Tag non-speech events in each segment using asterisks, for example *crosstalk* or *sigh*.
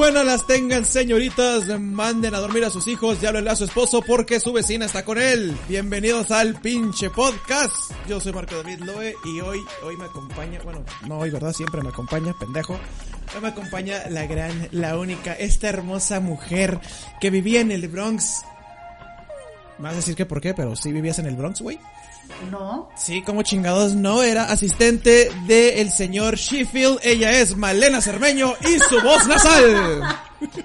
Buenas las tengan, señoritas. Manden a dormir a sus hijos y háblenle a su esposo porque su vecina está con él. Bienvenidos al pinche podcast. Yo soy Marco David Loe y hoy, hoy me acompaña, bueno, no hoy, ¿verdad? Siempre me acompaña, pendejo. Hoy me acompaña la gran, la única, esta hermosa mujer que vivía en el Bronx. Me vas a decir que por qué, pero sí vivías en el Bronx, güey. No. Sí, como chingados no, era asistente del señor Sheffield. Ella es Malena Cermeño y su voz nasal. *laughs*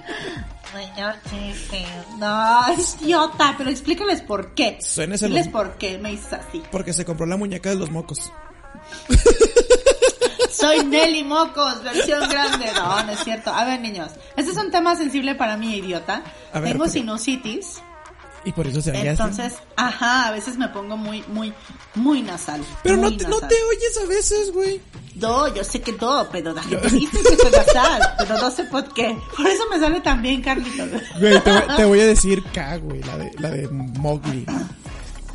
Señor Sheffield. No, es idiota, pero explícales por qué. Los- por qué me hizo así. Porque se compró la muñeca de los mocos. *laughs* Soy Nelly Mocos, versión grande. No, no es cierto. A ver, niños. Este es un tema sensible para mí, idiota. A ver, Tengo sinusitis. Y por eso se así. Entonces, ajá, a veces me pongo muy, muy, muy nasal. Pero no muy te, no nasal. te oyes a veces, güey. No, yo sé que todo, pero la gente dice que soy nasal, pero no sé por qué. Por eso me sale tan bien, Carlitos. Güey, te, voy- te voy a decir *laughs* K, güey, la de, la de Mowgli.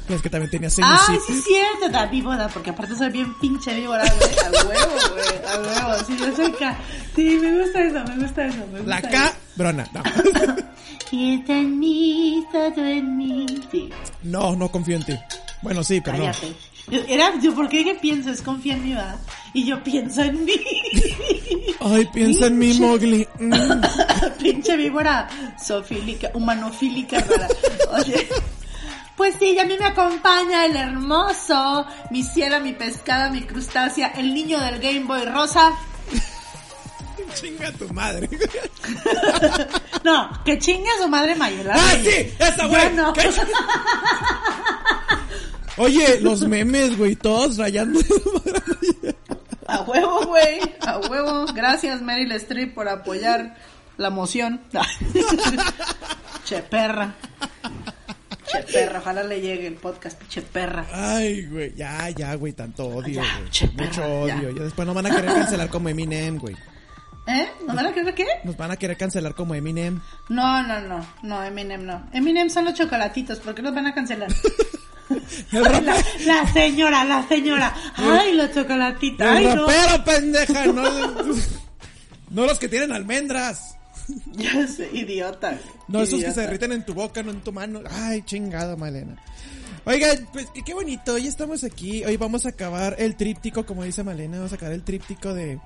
Es que también tenía Ay, sinusitis. sí es cierto, la víbora, porque aparte soy bien pinche víbora, güey. A huevo, güey, a huevo. Sí, yo soy K. Sí, me gusta eso, me gusta eso. Me gusta La eso. K, brona. No. *laughs* En mí, todo en mí. Sí, no, no confío en ti. Bueno, sí, pero no. cállate. Era, yo, ¿por qué que pienso? Es confía en mí, va. Y yo pienso en mí. *laughs* Ay, piensa en mí, Mowgli. Mm. *laughs* Pinche víbora zoofílica, humanofílica rara. Oye. Pues sí, y a mí me acompaña el hermoso, mi ciela, mi pescada, mi crustácea, el niño del Game Boy rosa. Chinga tu madre. *laughs* No, que chingue a su madre Mayela. ¡Ah, sí! ¡Esa, güey! no. Oye, los memes, güey, todos rayando. A huevo, güey. A huevo. Gracias, Meryl Streep, por apoyar la moción. *laughs* che perra. Che perra. Ojalá le llegue el podcast, che perra. Ay, güey, ya, ya, güey, tanto odio, güey. Mucho ya. odio. Ya después nos van a querer cancelar como Eminem, güey. ¿Eh? ¿No me la crees qué? Nos van a querer cancelar como Eminem. No, no, no. No, Eminem no. Eminem son los chocolatitos. ¿Por qué los van a cancelar? *laughs* La, la señora, la señora. Ay, los chocolatitos. Ay, el no. rapero, pendeja, no, *laughs* no los que tienen almendras. *laughs* Ya sé, idiota. No, esos que se derriten en tu boca, no en tu mano. Ay, chingada, Malena. Oigan, pues qué bonito, hoy estamos aquí, hoy vamos a acabar el tríptico, como dice Malena, vamos a acabar el tríptico de,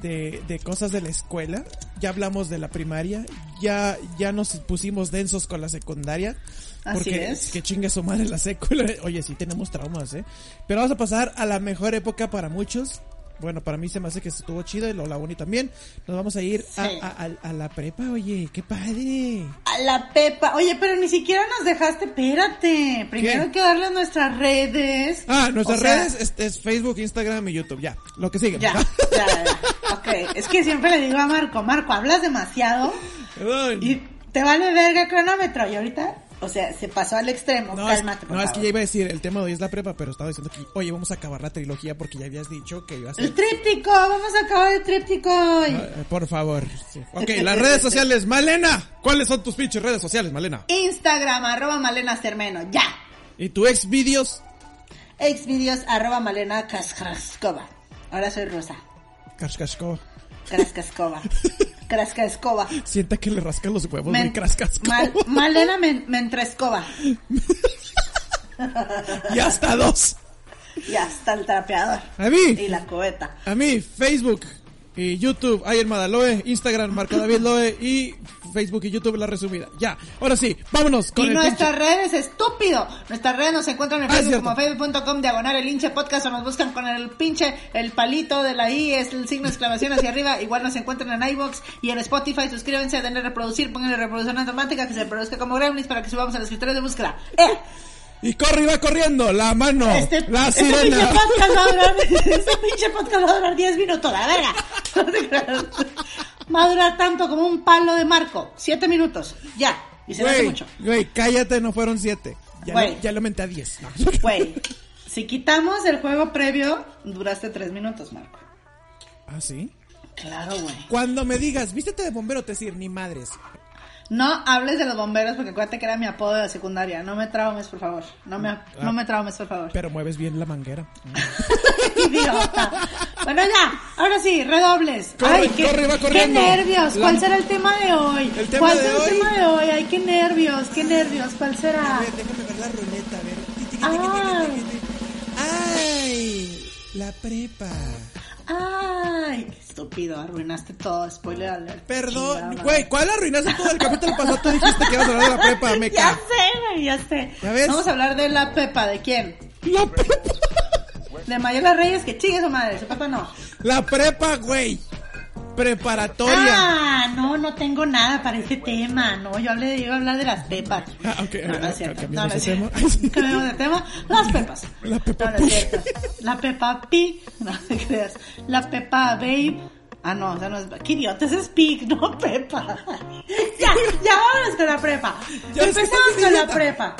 de, de cosas de la escuela. Ya hablamos de la primaria, ya, ya nos pusimos densos con la secundaria. Así Porque es. que chingue su madre la secuela. *laughs* Oye, sí tenemos traumas, eh. Pero vamos a pasar a la mejor época para muchos. Bueno, para mí se me hace que estuvo chido y lo la Bonnie también. Nos vamos a ir a- a- a la prepa, oye, qué padre. La Pepa. Oye, pero ni siquiera nos dejaste. Espérate. Primero ¿Qué? hay que darle a nuestras redes. Ah, nuestras O sea, redes es, es Facebook, Instagram y YouTube. Ya, lo que sigue. Ya, *laughs* ya, ya. Ok. Es que siempre le digo a Marco, Marco, hablas demasiado y te vale verga el cronómetro. Y ahorita, o sea, se pasó al extremo. No, es, Cálmate, por no, es que ya iba a decir, el tema de hoy es la prepa, pero estaba diciendo que, oye, vamos a acabar la trilogía porque ya habías dicho que iba a ser... El tríptico, vamos a acabar el tríptico hoy. Ah, por favor. sí. Ok, *laughs* las redes sociales, Malena. ¿Cuáles son tus pinches redes sociales, Malena? Instagram, arroba Malena Cermeno, ya. ¿Y tu ex vídeos? Xvideos, arroba Malena Kaskraskova. Ahora soy Rosa. Kashkashkova. *laughs* Kraskascova. Kraskascova. Sienta que le rascan los huevos, Men- muy Kraskashkova. Mal- Malena Men- Mentrescova. *laughs* Y hasta dos. Y hasta el trapeador. A mí. Y la cubeta. A mí, Facebook, y YouTube, Ayer Madaloe, Instagram, Marco David Loe y Facebook y YouTube la resumida. Ya, ahora sí, vámonos con y el nuestras pinche- redes, estúpido. Nuestras redes nos encuentran en Ah, Facebook como facebook.com diagonal el hinche podcast o nos buscan con el pinche, el palito de la I, es el signo de exclamación hacia arriba. Igual nos encuentran en iBox y en Spotify. Suscríbanse, denle reproducir, pónganle reproducción automática que se reproduzca como Gremlins para que subamos a los escritores de búsqueda. ¡Eh! Y corre y va corriendo, la mano, Este, la este pinche sirena. podcast va a durar, *laughs* este pinche podcast va a durar 10 minutos, la verga. *laughs* Va a durar tanto como un palo de marco. 7 minutos. Ya. Y se hace Güey, mucho. güey, cállate, no fueron siete. Ya, Güey. lo, ya lo aumenté a diez. No. Güey, si quitamos el juego previo, duraste 3 minutos, Marco. ¿Ah, sí? Claro, güey. Cuando me digas, vístete de bombero, te decir, ni madres. No hables de los bomberos porque acuérdate que era mi apodo de la secundaria. No me traumes, por favor. No me, no me traumes, por favor. Pero mueves bien la manguera. *laughs* Idiota. Bueno, ya. Ahora sí, redobles. Corre, Ay, qué, corre, va qué nervios. La- ¿Cuál será el tema de hoy? El tema ¿Cuál de será hoy- el tema de hoy? Ay, qué nervios, qué nervios. ¿Cuál será? A ver, déjame ver la ruleta, a ver. Ay. Ay, la prepa. Ay, qué estúpido. Arruinaste todo. Spoiler alert. Perdón, güey, ¿cuál arruinaste todo el capítulo pasado? Tú dijiste que ibas a hablar de la prepa, *laughs* me Ya sé, güey, ya sé. ¿Ya ves? Vamos a hablar de la Pepa. ¿De quién? La prepa. De Mayela Reyes, que chingue su madre. Su Pepa no. La prepa, güey. Preparatoria. Ah, no, no tengo nada para ese tema. No, yo hablé de, iba a hablar de las pepas. Ah, ok, No, no es cierto. No, no es cierto. *laughs* Cambiamos de tema. Las pepas. La Peppa No, no es cierto. *laughs* La Pepa Pig. No te creas. La Pepa Babe. Ah, no, o sea, no es. ¿Qué idiota? Es Pig, *laughs* no Pepa. ya, ya vámonos con la prepa. Ya Empezamos con la prepa.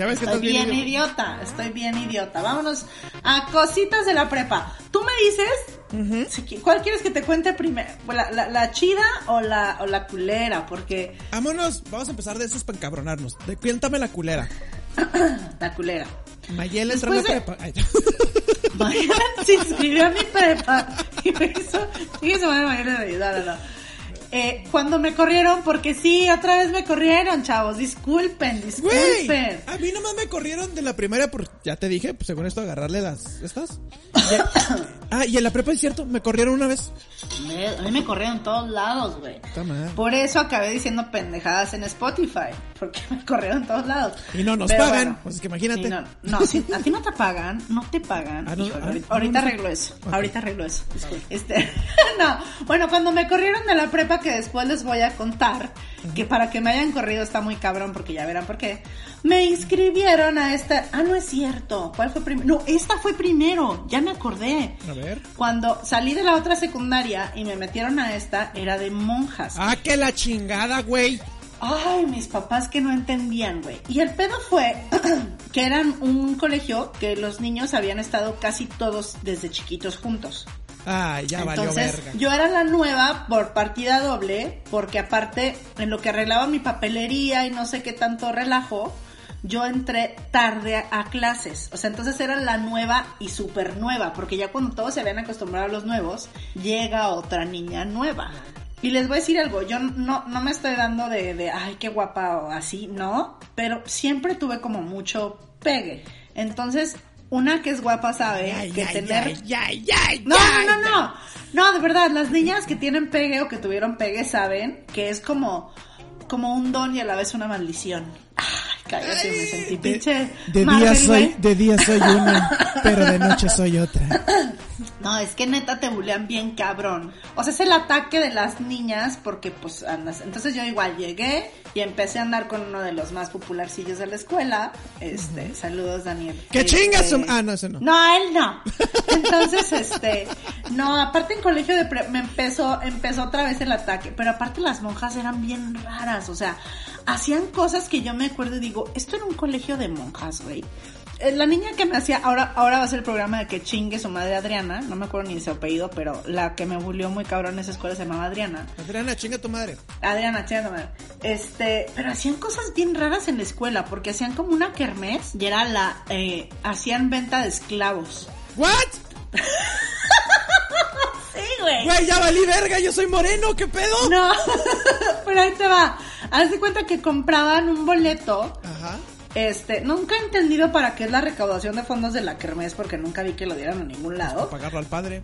Ya ves que Estoy bien idiota, estoy bien idiota. Vámonos a cositas de la prepa. Tú me dices, si ¿cuál quieres que te cuente primero? ¿La, la, la chida o la, o la culera? Porque Vámonos, vamos a empezar de esos para encabronarnos. De, cuéntame la culera. *coughs* la culera. Mayela entró en de- prepa. Ay, *laughs* Mayela se inscribió a mi prepa *laughs* y me hizo, madre Mayela de no, no, no. Eh, cuando me corrieron, porque sí, otra vez me corrieron, chavos. Disculpen, Güey, disculpen. a mí nomás me corrieron de la primaria por, ya te dije, pues según esto agarrarle las, estas. Ah, y en la prepa es cierto, me corrieron una vez. Me- a mí me corrieron todos lados, güey. Por eso acabé diciendo pendejadas en Spotify, porque me corrieron todos lados. Y no nos Pero pagan, pues es que imagínate. No, no, si a ti no te pagan, no te pagan. Ah, no, Híjole, ah, ahorita, no, arreglo eso, ahorita arreglo eso. Este, *laughs* no, bueno, cuando me corrieron de la prepa, que después les voy a contar, que para que me hayan corrido está muy cabrón, porque ya verán por qué, me inscribieron a esta, ah, no es cierto, ¿cuál fue primero? No, esta fue primero, ya me acordé. A ver. Cuando salí de la otra secundaria y me metieron a esta, era de monjas. Ah, que la chingada, güey. Ay, mis papás que no entendían, güey. Y el pedo fue *clears throat* que eran un colegio que los niños habían estado casi todos desde chiquitos juntos. Ay, ya valió Entonces, verga. yo era la nueva por partida doble, porque aparte, en lo que arreglaba mi papelería y no sé qué tanto relajo, yo entré tarde a, a clases. O sea, entonces era la nueva y súper nueva, porque ya cuando todos se habían acostumbrado a los nuevos, llega otra niña nueva. Y les voy a decir algo, yo no, no me estoy dando de, de, ay, qué guapa o así, no, pero siempre tuve como mucho pegue. Entonces, una que es guapa sabe Ay, que ay, tener... ay, No, no, no, no. No, de verdad, las niñas que tienen pegue o que tuvieron pegue saben que es como, como un don y a la vez una maldición. Ay, cállate, me sentí De, pinche. de día soy, güey. de día soy una, pero de noche soy otra. No, es que neta te bulean bien cabrón. O sea, es el ataque de las niñas porque pues andas. Entonces yo igual llegué y empecé a andar con uno de los más popularcillos de la escuela. Este, saludos Daniel. ¡Que Este, chingas Ah, no, ese no. No, él no. *laughs* Entonces, este, no, aparte en colegio de pre- me empezó, empezó otra vez el ataque, pero aparte las monjas eran bien raras, o sea, hacían cosas que yo me acuerdo y digo, esto era un colegio de monjas, güey. Eh, La niña que me hacía, ahora, ahora va a ser el programa de que chingue su madre Adriana, no me acuerdo ni su apellido, pero la que me bulió muy cabrón en esa escuela se llamaba Adriana. Adriana, chinga tu madre. Adriana, chinga tu madre. Este, pero hacían cosas bien raras en la escuela, porque hacían como una kermés y era la, eh, hacían venta de esclavos. ¿What? *laughs* Sí, güey. Güey, ya valí verga, yo soy moreno, ¿qué pedo? No, *laughs* pero ahí te va. Haz de cuenta que compraban un boleto. Ajá. Este, nunca he entendido para qué es la recaudación de fondos de la Kermés porque nunca vi que lo dieran a ningún lado. Pagarlo al padre.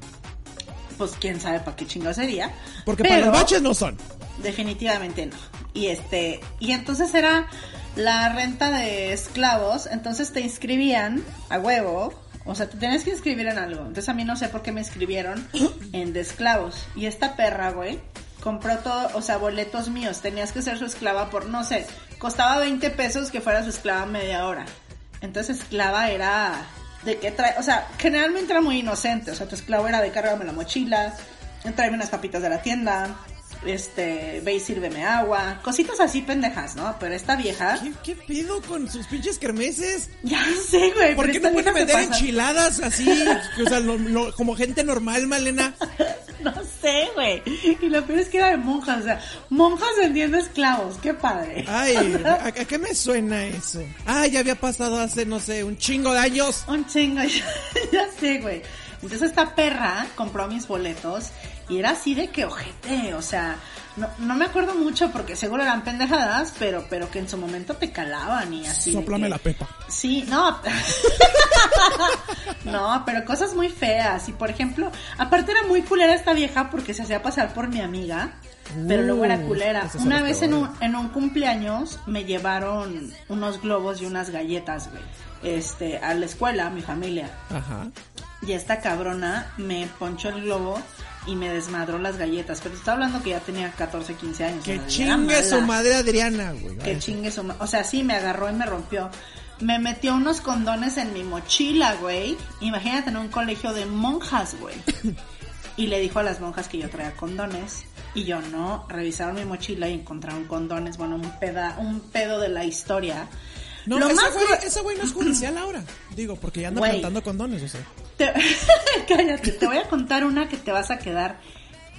pues quién sabe para qué chingo sería. Porque para los baches no son. Definitivamente no. Y este, y entonces era la renta de esclavos, entonces te inscribían a huevo, o sea, te tenías que inscribir en algo. Entonces a mí no sé por qué me inscribieron en de esclavos. Y esta perra, güey, compró todo, o sea, boletos míos. Tenías que ser su esclava por, no sé, costaba 20 pesos que fuera su esclava media hora. Entonces esclava era de qué trae, o sea, generalmente era muy inocente. O sea, tu esclavo era de cárgame la mochila, tráeme unas papitas de la tienda, este, ve y sírveme agua, cositas así pendejas, ¿no? Pero esta vieja, ¿Qué, qué pedo con sus pinches kermeses? ya sé, güey. ¿Por qué no pueden vender enchiladas así? *laughs* O sea, lo- lo- como gente normal, Malena. No sé, güey. Y lo peor es que era de monjas, o sea, monjas vendiendo esclavos, qué padre. Ay, O *laughs* sea, ¿a, a qué me suena eso? Ah, ya había pasado hace, no sé, un chingo de años. Un chingo, *laughs* ya, ya sé, güey. Entonces esta perra compró mis boletos y era así de que ojete, o sea, no, no me acuerdo mucho porque seguro eran pendejadas, pero, pero que en su momento te calaban y así. de Sóplame que- la pepa. Sí, no. *laughs* no, pero cosas muy feas. Y por ejemplo, aparte era muy culera esta vieja porque se hacía pasar por mi amiga. Pero luego era Uh, culera. Una vez en un, peores. en un cumpleaños me llevaron unos globos y unas galletas, güey. Este, a la escuela, a mi familia. Ajá. Y esta cabrona me ponchó el globo y me desmadró las galletas. Pero te estaba hablando que ya tenía 14, 15 años. Que chingue su madre Adriana, güey. Que chingue su ma- O sea, sí, me agarró y me rompió. Me metió unos condones en mi mochila, güey. Imagínate en un colegio de monjas, güey. *laughs* Y le dijo a las monjas que yo traía condones. Y yo no. Revisaron mi mochila y encontraron condones. Bueno, un, peda, un pedo de la historia. No, Lo ese más güey, güey no es judicial ahora. Digo, porque ya anda Güey. plantando condones, o sea. Te- *laughs* Cállate, te voy a contar una que te vas a quedar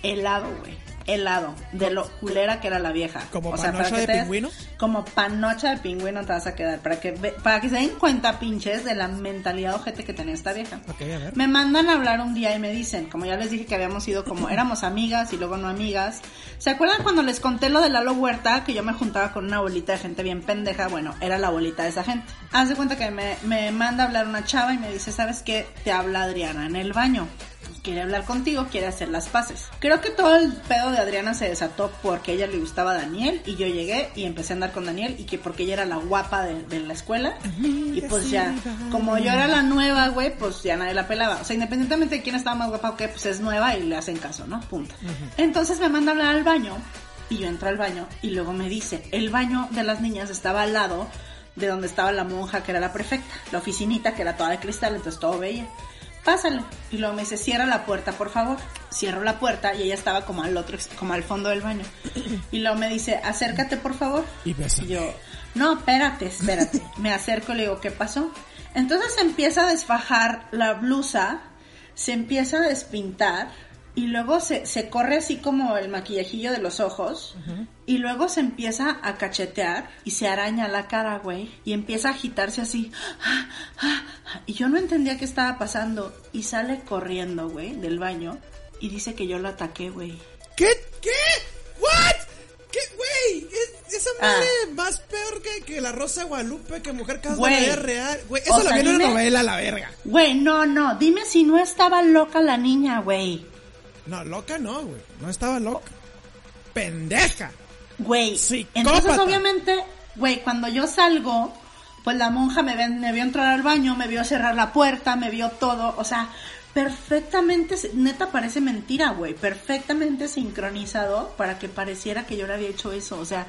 helado, güey. Helado, de lo culera que era la vieja. ¿Como para panocha que de te pingüino? Como panocha de pingüino te vas a quedar. Para que, para que se den cuenta, pinches, de la mentalidad ojete que tenía esta vieja. Ok, a ver. Me mandan a hablar un día y me dicen, como ya les dije que habíamos sido como, *laughs* éramos amigas y luego no amigas. ¿Se acuerdan cuando les conté lo de Lalo Huerta? Que yo me juntaba con una bolita de gente bien pendeja. Bueno, era la bolita de esa gente. Haz de cuenta que me, me manda a hablar una chava y me dice, ¿sabes qué? Te habla Adriana en el baño. Quiere hablar contigo, quiere hacer las paces. Creo que todo el pedo de Adriana se desató porque a ella le gustaba Daniel y yo llegué y empecé a andar con Daniel y que porque ella era la guapa de, de la escuela. Y pues ya, como yo era la nueva, güey, pues ya nadie la pelaba. O sea, independientemente de quién estaba más guapa o qué, pues es nueva y le hacen caso, ¿no? Punto. Entonces me manda a hablar al baño y yo entro al baño y luego me dice, el baño de las niñas estaba al lado de donde estaba la monja que era la prefecta, la oficinita que era toda de cristal, entonces todo veía. Pásale. Y luego me dice, cierra la puerta, por favor. Cierro la puerta y ella estaba como al otro, como al fondo del baño. *clears throat* Y luego me dice, acércate, por favor. Y. Y yo, no, espérate, espérate. *laughs* Me acerco y le digo, ¿qué pasó? Entonces se empieza a desfajar la blusa, se empieza a despintar y luego se, se corre así como el maquillajillo de los ojos y luego se empieza a cachetear y se araña la cara, güey, y empieza a agitarse así. Y yo no entendía qué estaba pasando y sale corriendo, güey, del baño y dice que yo lo ataqué, güey. ¿Qué? ¿Qué? ¿What? ¿Qué, güey? Es- esa madre Ah. más peor que, que la Rosa de Guadalupe, que Mujer Casada Güey. de la vida real. Güey, eso O lo sea, vi en una dime- novela, la verga. Güey, no, no, dime si no estaba loca la niña, güey. No, loca no, güey. No estaba loca. Pendeja. Güey, entonces obviamente, güey, cuando yo salgo, pues la monja me, ven- me vio entrar al baño, me vio cerrar la puerta, me vio todo, o sea, perfectamente, neta parece mentira, güey, perfectamente sincronizado para que pareciera que yo le había hecho eso, o sea,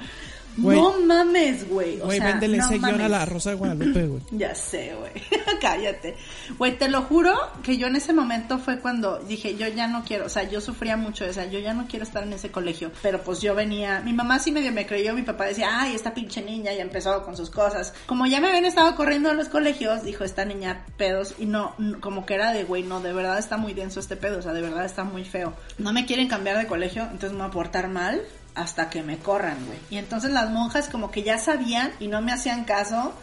No mames, güey, o Güey, véndele no ese guion a mames. la Rosa de Guadalupe, güey. *laughs* Ya sé, güey. *laughs* Cállate. Güey, te lo juro que yo en ese momento fue cuando dije, yo ya no quiero, o sea, yo sufría mucho, o sea, yo ya no quiero estar en ese colegio. Pero pues yo venía, mi mamá sí medio me creyó, mi papá decía, ay, esta pinche niña ya empezó con sus cosas. Como ya me habían estado corriendo a los colegios, dijo, esta niña pedos, y no, como que era de, güey, no, de verdad está muy denso este pedo, o sea, de verdad está muy feo. No me quieren cambiar de colegio, entonces me voy a portar mal hasta que me corran, güey. Y entonces las monjas como que ya sabían y no me hacían caso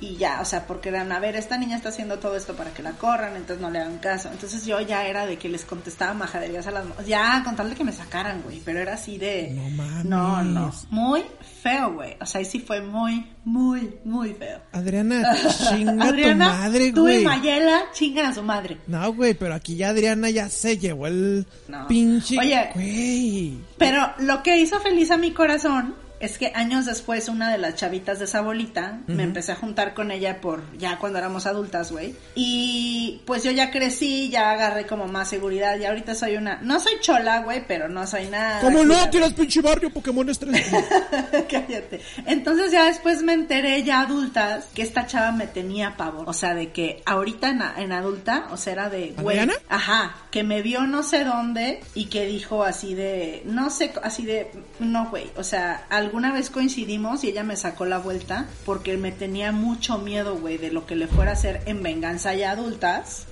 y ya, o sea, porque eran, a ver, esta niña está haciendo todo esto para que la corran, entonces no le hagan caso. Entonces yo ya era de que les contestaba majaderías a las... Ya, con tal de que me sacaran, güey, pero era así de... No mames. No, no, muy feo, güey. O sea, ahí sí fue muy, muy, muy feo. Adriana, *laughs* chinga Adriana, tu madre, tú y güey. Mayela chingan a su madre. No, güey, pero aquí ya Adriana ya se llevó el No. pinche... Oye. Güey. Pero lo que hizo feliz a mi corazón es que años después una de las chavitas de esa bolita me empecé a juntar con ella por ya cuando éramos adultas, güey. Y pues yo ya crecí, ya agarré como más seguridad y ahorita soy una no soy chola, güey, pero no soy nada. ¿Cómo no? Tienes pinche barrio Pokémon Estrella. *laughs* Cállate. Entonces ya después me enteré ya adultas que esta chava me tenía pavor. O sea, de que ahorita en, adulta, o sea, era de, güey. Ajá, que me vio no sé dónde y que dijo así de, no sé, así de, no, güey. O sea, alguna vez coincidimos y ella me sacó la vuelta porque me tenía mucho miedo, güey, de lo que le fuera a hacer en venganza ya adultas.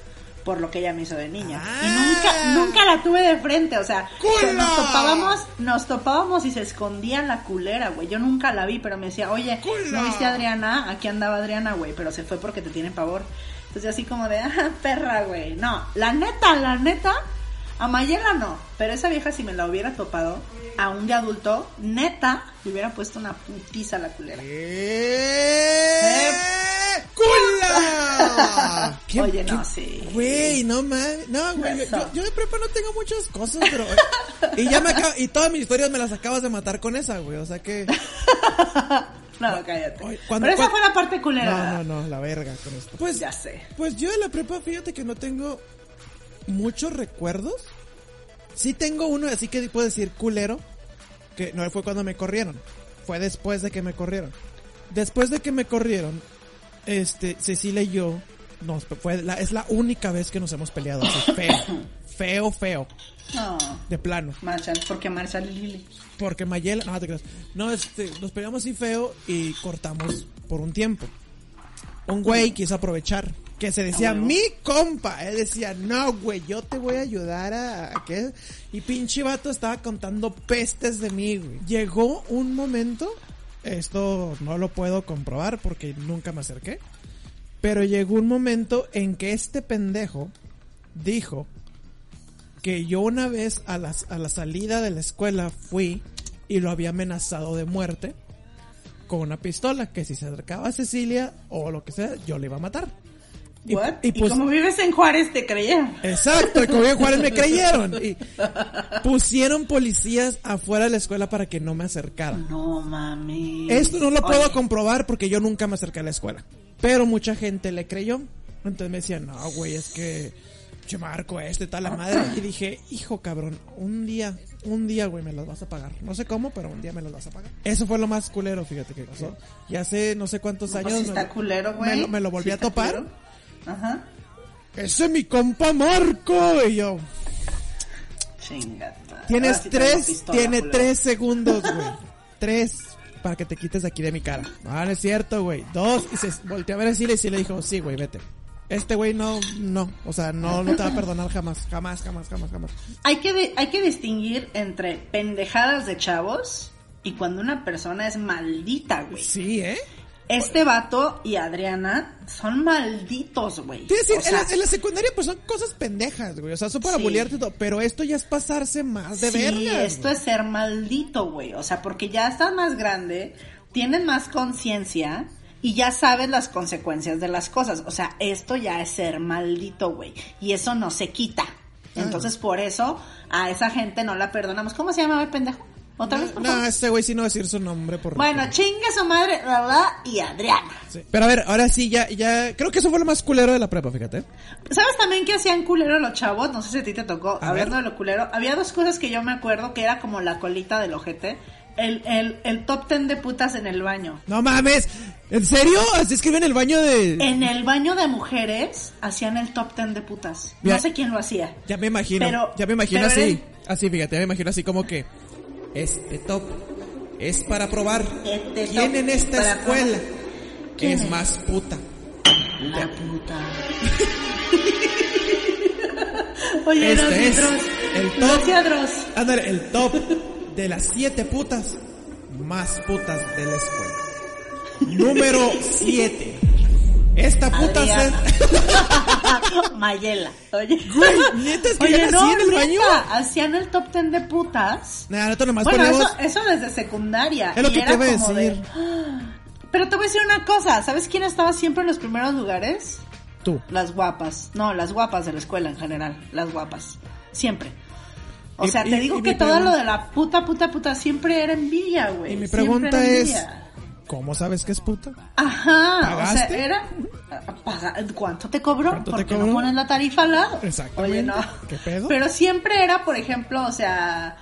Por lo que ella me hizo de niña. Y Ah. nunca, nunca la tuve de frente. O sea, nos topábamos nos topábamos y se escondía en la culera, güey. Yo nunca la vi, pero me decía, oye. ¿no viste a Adriana? Aquí andaba Adriana, güey, pero se fue porque te tiene pavor. Entonces así como de, ah, perra, güey. No, la neta, la neta, a Mayela no. Pero esa vieja si me la hubiera topado, aún de adulto, neta, le hubiera puesto una putiza a la culera. ¡Eh! ¡Cula! *laughs* ¿Qué- Oye, no, sí. Güey, no mames. No, güey. Yo, de prepa no tengo muchas cosas, pero. *laughs* y ya me acabo. Y todas mis historias me las acabas de matar con esa, güey. O sea que. *laughs* No, cállate. Oye, cuando- pero esa cuando- fue la parte culera. No, no, no, la verga con esto. Pues, Ya sé. pues yo de la prepa, fíjate que no tengo muchos recuerdos. Sí tengo uno, así que puedo decir culero. Que no fue cuando me corrieron. Fue después de que me corrieron. Después de que me corrieron, este, Cecilia y yo, nos, fue la, es la única vez que nos hemos peleado así, *coughs* feo. Feo, feo. No, De plano. Marshall, porque Marshall y Lili. Porque Mayela, no te creas. No, este, nos peleamos así feo y cortamos por un tiempo. Un güey quiso aprovechar. Que se decía, Ah, mi compa. Él decía, no, güey, yo te voy a ayudar a, a que... Y pinche vato estaba contando pestes de mí, güey. Llegó un momento, esto no lo puedo comprobar porque nunca me acerqué. Pero llegó un momento en que este pendejo dijo que yo una vez a, las, a la salida de la escuela fui y lo había amenazado de muerte con una pistola, que si se acercaba a Cecilia o lo que sea, yo le iba a matar. Y, What? y Y, pues, como vives en Juárez, te creyeron. exacto, y como bien Juárez me creyeron. *laughs* Y pusieron policías afuera de la escuela para que no me acercaran. No mami. Esto no lo puedo comprobar porque yo nunca me acerqué a la escuela. Pero mucha gente le creyó. Entonces me decían, no, güey, es que... Che Marco, este tal la madre. Y dije, hijo cabrón, un día, un día, güey, me las vas a pagar. No sé cómo, pero un día me las vas a pagar. Eso fue lo más culero, fíjate que pasó. Y hace no sé cuántos Pues años. me está lo- culero, güey. Me lo, me lo volví a topar. culero. Ajá. Ese es mi compa Marco. Y yo, Chingada. tienes sí tres, pistola, tiene tres segundos, güey. tres para que te quites de aquí de mi cara. No, no es cierto, güey. Dos, y se volteó a ver así y sí le dijo, sí, güey, vete. Este güey no, no, o sea, no, no te va a perdonar jamás, jamás, jamás, jamás, jamás. Hay que, hay que distinguir entre pendejadas de chavos y cuando una persona es maldita, güey. Sí, ¿eh? Este vato y Adriana son malditos, güey. Decir, O en, sea, la, en la secundaria pues son cosas pendejas, güey. O sea, son para Sí. bullearte y todo. Pero esto ya es pasarse más de sí, verga. esto es ser maldito, güey. O sea, porque ya estás más grande, tienes más conciencia y ya sabes las consecuencias de las cosas. O sea, esto ya es ser maldito, güey. Y eso no se quita. Entonces, por eso a esa gente no la perdonamos. ¿Cómo se llamaba el pendejo? ¿Otra vez, No, por no, favor? este güey sí no va a decir su nombre por Bueno, chingue su madre, la y Adriana. Sí. Pero a ver, ahora sí, ya, ya, creo que eso fue lo más culero de la prepa, fíjate. ¿Sabes también que hacían culero los chavos? No sé si a ti te tocó. A hablando ver. de lo culero, había dos cosas que yo me acuerdo que era como la colita del ojete. El, el, el top ten de putas en el baño. No mames, ¿en serio? Así escriben en el baño de... En el baño de mujeres hacían el top ten de putas. Mira, no sé quién lo hacía. Ya me imagino, Pero- ya me imagino así, eres- así, fíjate, ya me imagino así como que este top es para probar Este quién en esta escuela probar. ¿Quién es es? más puta. La puta. *laughs* Oye, Este no, es Dross. el top. Ándale, el top de las siete putas más putas de la escuela. Número 7. Esta puta se... *laughs* Mayela. Oye. Güey, ¿neta es que Oye, no, así en el neta, baño? Hacían el top ten de putas. Nah, nosotros nomás Bueno, poníamos... eso, eso desde secundaria. Es lo y que te iba a de, decir. *gasps* Pero te voy a decir una cosa, ¿sabes quién estaba siempre en los primeros lugares? Tú. Las guapas. No, las guapas de la escuela en general. Las guapas. Siempre. O sea, y- te digo y que todo pregunta- lo de la puta, puta, puta siempre era envidia, güey. Y mi pregunta es... ¿Cómo sabes que es puta? Ajá, o ¿Pagaste? sea, era... ¿Cuánto te cobró? ¿Cuánto te Porque cobró? no pones la tarifa al lado. Exactamente. Oye, no. ¿Qué pedo? Pero siempre era, por ejemplo, o sea...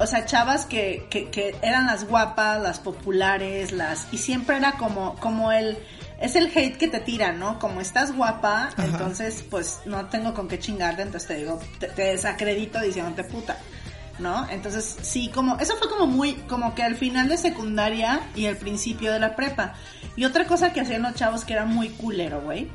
O sea, chavas que, que, que eran las guapas, las populares, las... Y siempre era como, como el... Es el hate que te tiran, ¿no? Como estás guapa, Ajá. entonces pues no tengo con qué chingarte, entonces te digo, te, te desacredito diciéndote puta. ¿No? Entonces, sí, como, eso fue como muy, como que al final de secundaria y al principio de la prepa. Y otra cosa que hacían los chavos que era muy culero, güey.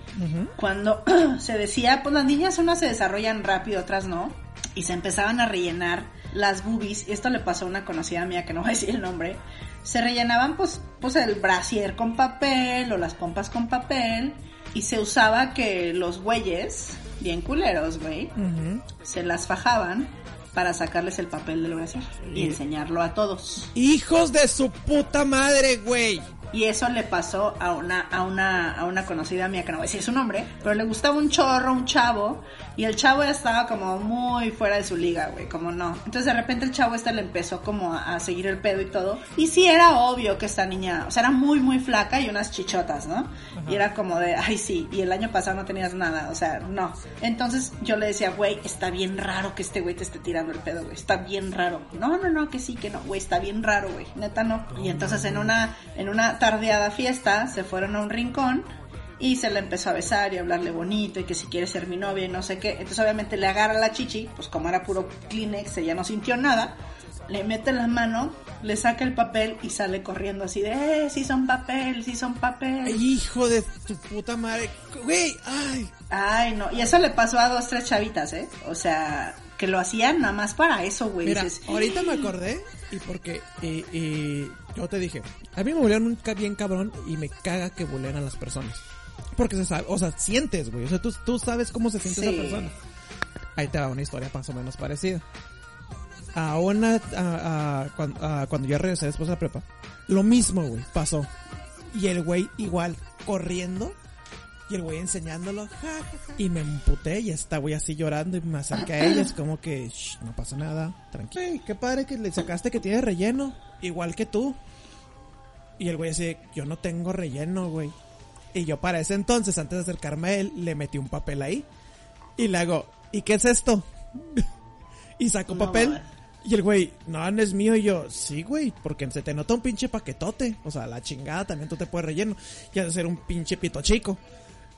Cuando *clears throat* se decía, pues las niñas unas se desarrollan rápido, otras no. Y se empezaban a rellenar las boobies. Y esto le pasó a una conocida mía que no voy a decir el nombre. Se rellenaban, pues, pues el brasier con papel o las pompas con papel. Y se usaba que los güeyes, bien culeros, güey, se las fajaban para sacarles el papel del brasier y enseñarlo a todos. Hijos de su puta madre, güey. Y eso le pasó a una, a una, a una conocida mía, que no voy a decir su nombre, pero le gustaba un chorro, un chavo, y el chavo ya estaba como muy fuera de su liga, güey, como no. Entonces de repente el chavo este le empezó como a, a seguir el pedo y todo. Y sí era obvio que esta niña, o sea, era muy, muy flaca y unas chichotas, ¿no? Y era como de, ay sí, y el año pasado no tenías nada, o sea, no. Entonces yo le decía, güey, está bien raro que este güey te esté tirando el pedo, güey, está bien raro. No, no, no, que sí, que no, güey, está bien raro, güey, neta no. Y entonces en una, en una tardeada fiesta se fueron a un rincón y se le empezó a besar y a hablarle bonito y que si quiere ser mi novia y no sé qué. Entonces obviamente le agarra la chichi, pues como era puro Kleenex, ella no sintió nada. Le mete la mano, le saca el papel y sale corriendo así de, eh, sí son papel, sí son papel. Ay, hijo de tu puta madre. Güey, ay. Ay, no. Y eso le pasó a dos, tres chavitas, ¿eh? O sea, que lo hacían nada más para eso, güey. Mira, Dices, ahorita me acordé y porque eh, eh, yo te dije, a mí me bulean un bien cabrón y me caga que bulean a las personas. Porque se sabe, o sea, sientes, güey. O sea, tú, tú sabes cómo se siente Sí. esa persona. Ahí te va una historia más o menos parecida. A una, a- a- cuan- a- cuando yo regresé después de la prepa, lo mismo, güey, pasó. Y el güey igual, corriendo, y el güey enseñándolo, ja, ja, ja. y me emputé y está güey así llorando y me acerqué a ella, es como que, "Shh, no pasa nada, tranquilo. Ey, qué padre que le sacaste que tiene relleno, igual que tú. Y el güey así, yo no tengo relleno, güey. Y yo para ese entonces, antes de acercarme a él, le metí un papel ahí. Y le hago, ¿y qué es esto? *laughs* y saco No papel. Y el güey, no, no es mío. Y yo, sí, güey, porque se te nota un pinche paquetote. O sea, la chingada también tú te puedes relleno. Y has de ser un pinche pito chico.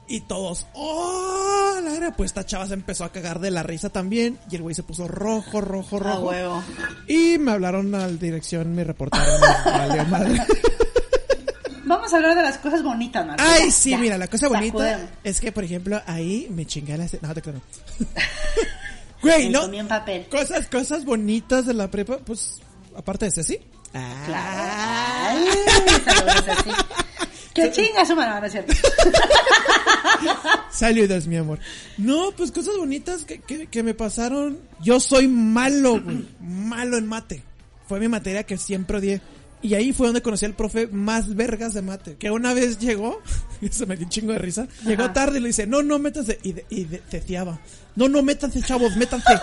Y todos, ¡oh! La era, pues esta chava se empezó a cagar de la risa también. Y el güey se puso rojo, rojo, a rojo. huevo. Y me hablaron a la dirección, me reportaron. me *laughs* valió madre. Vamos a hablar de las cosas bonitas, Marco. Ay, sí, ya. mira, la cosa bonita Sacudemos. es que, por ejemplo, ahí me chingué la... No, te creo. *laughs* Güey, no. comí en papel. Cosas, cosas bonitas de la prepa, pues, aparte de Ceci. Claro. Ah. Ay, saludos *laughs* así. Que chinga su mano, no es cierto. *laughs* Saludos, mi amor. No, pues cosas bonitas que, que, que me pasaron. Yo soy malo, güey. Malo en mate. Fue mi materia que siempre odié. Y ahí fue donde conocí al profe más vergas de mate. Que una vez llegó, *laughs* eso me dio un chingo de risa. Llegó Ajá. tarde y le dice, no, no, métanse. Y, de, y de- ceciaba. No, no, métanse, chavos, métanse.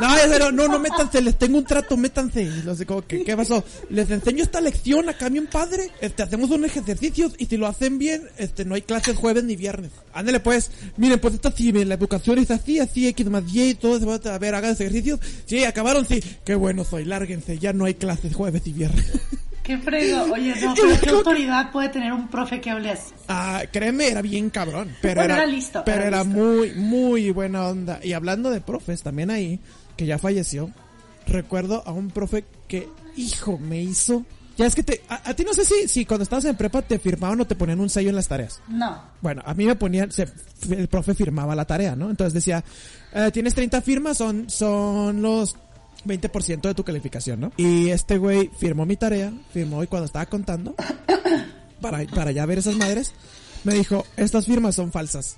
No, sé, no, no, métanse, les tengo un trato, métanse. Y los como que, ¿qué pasó? Les enseño esta lección acá, bien padre. Este, hacemos unos ejercicios y si lo hacen bien, este, no hay clases jueves ni viernes. Ándale pues, miren, pues esto sí, la educación es así, así, X más Y y todo, a ver, hagan ejercicios. Sí, acabaron, sí. Qué bueno soy, lárguense, ya no hay clases jueves y viernes. Qué frego. Oye, no, *laughs* pero qué autoridad puede tener un profe que hable así. Ah, créeme, era bien cabrón. Pero Bueno, era, era listo, Pero era era, listo. muy, muy buena onda. Y hablando de profes, también ahí, que ya falleció, recuerdo a un profe que, hijo, me hizo. Ya es que te, a, a ti no sé si, si cuando estabas en prepa te firmaban o te ponían un sello en las tareas. No. Bueno, a mí me ponían, se- el profe firmaba la tarea, ¿no? Entonces decía, eh, tienes 30 firmas, son, son los 20% de tu calificación, ¿no? Y este güey firmó mi tarea, firmó y cuando estaba contando, *coughs* para, para ya ver esas madres, Me dijo, estas firmas son falsas.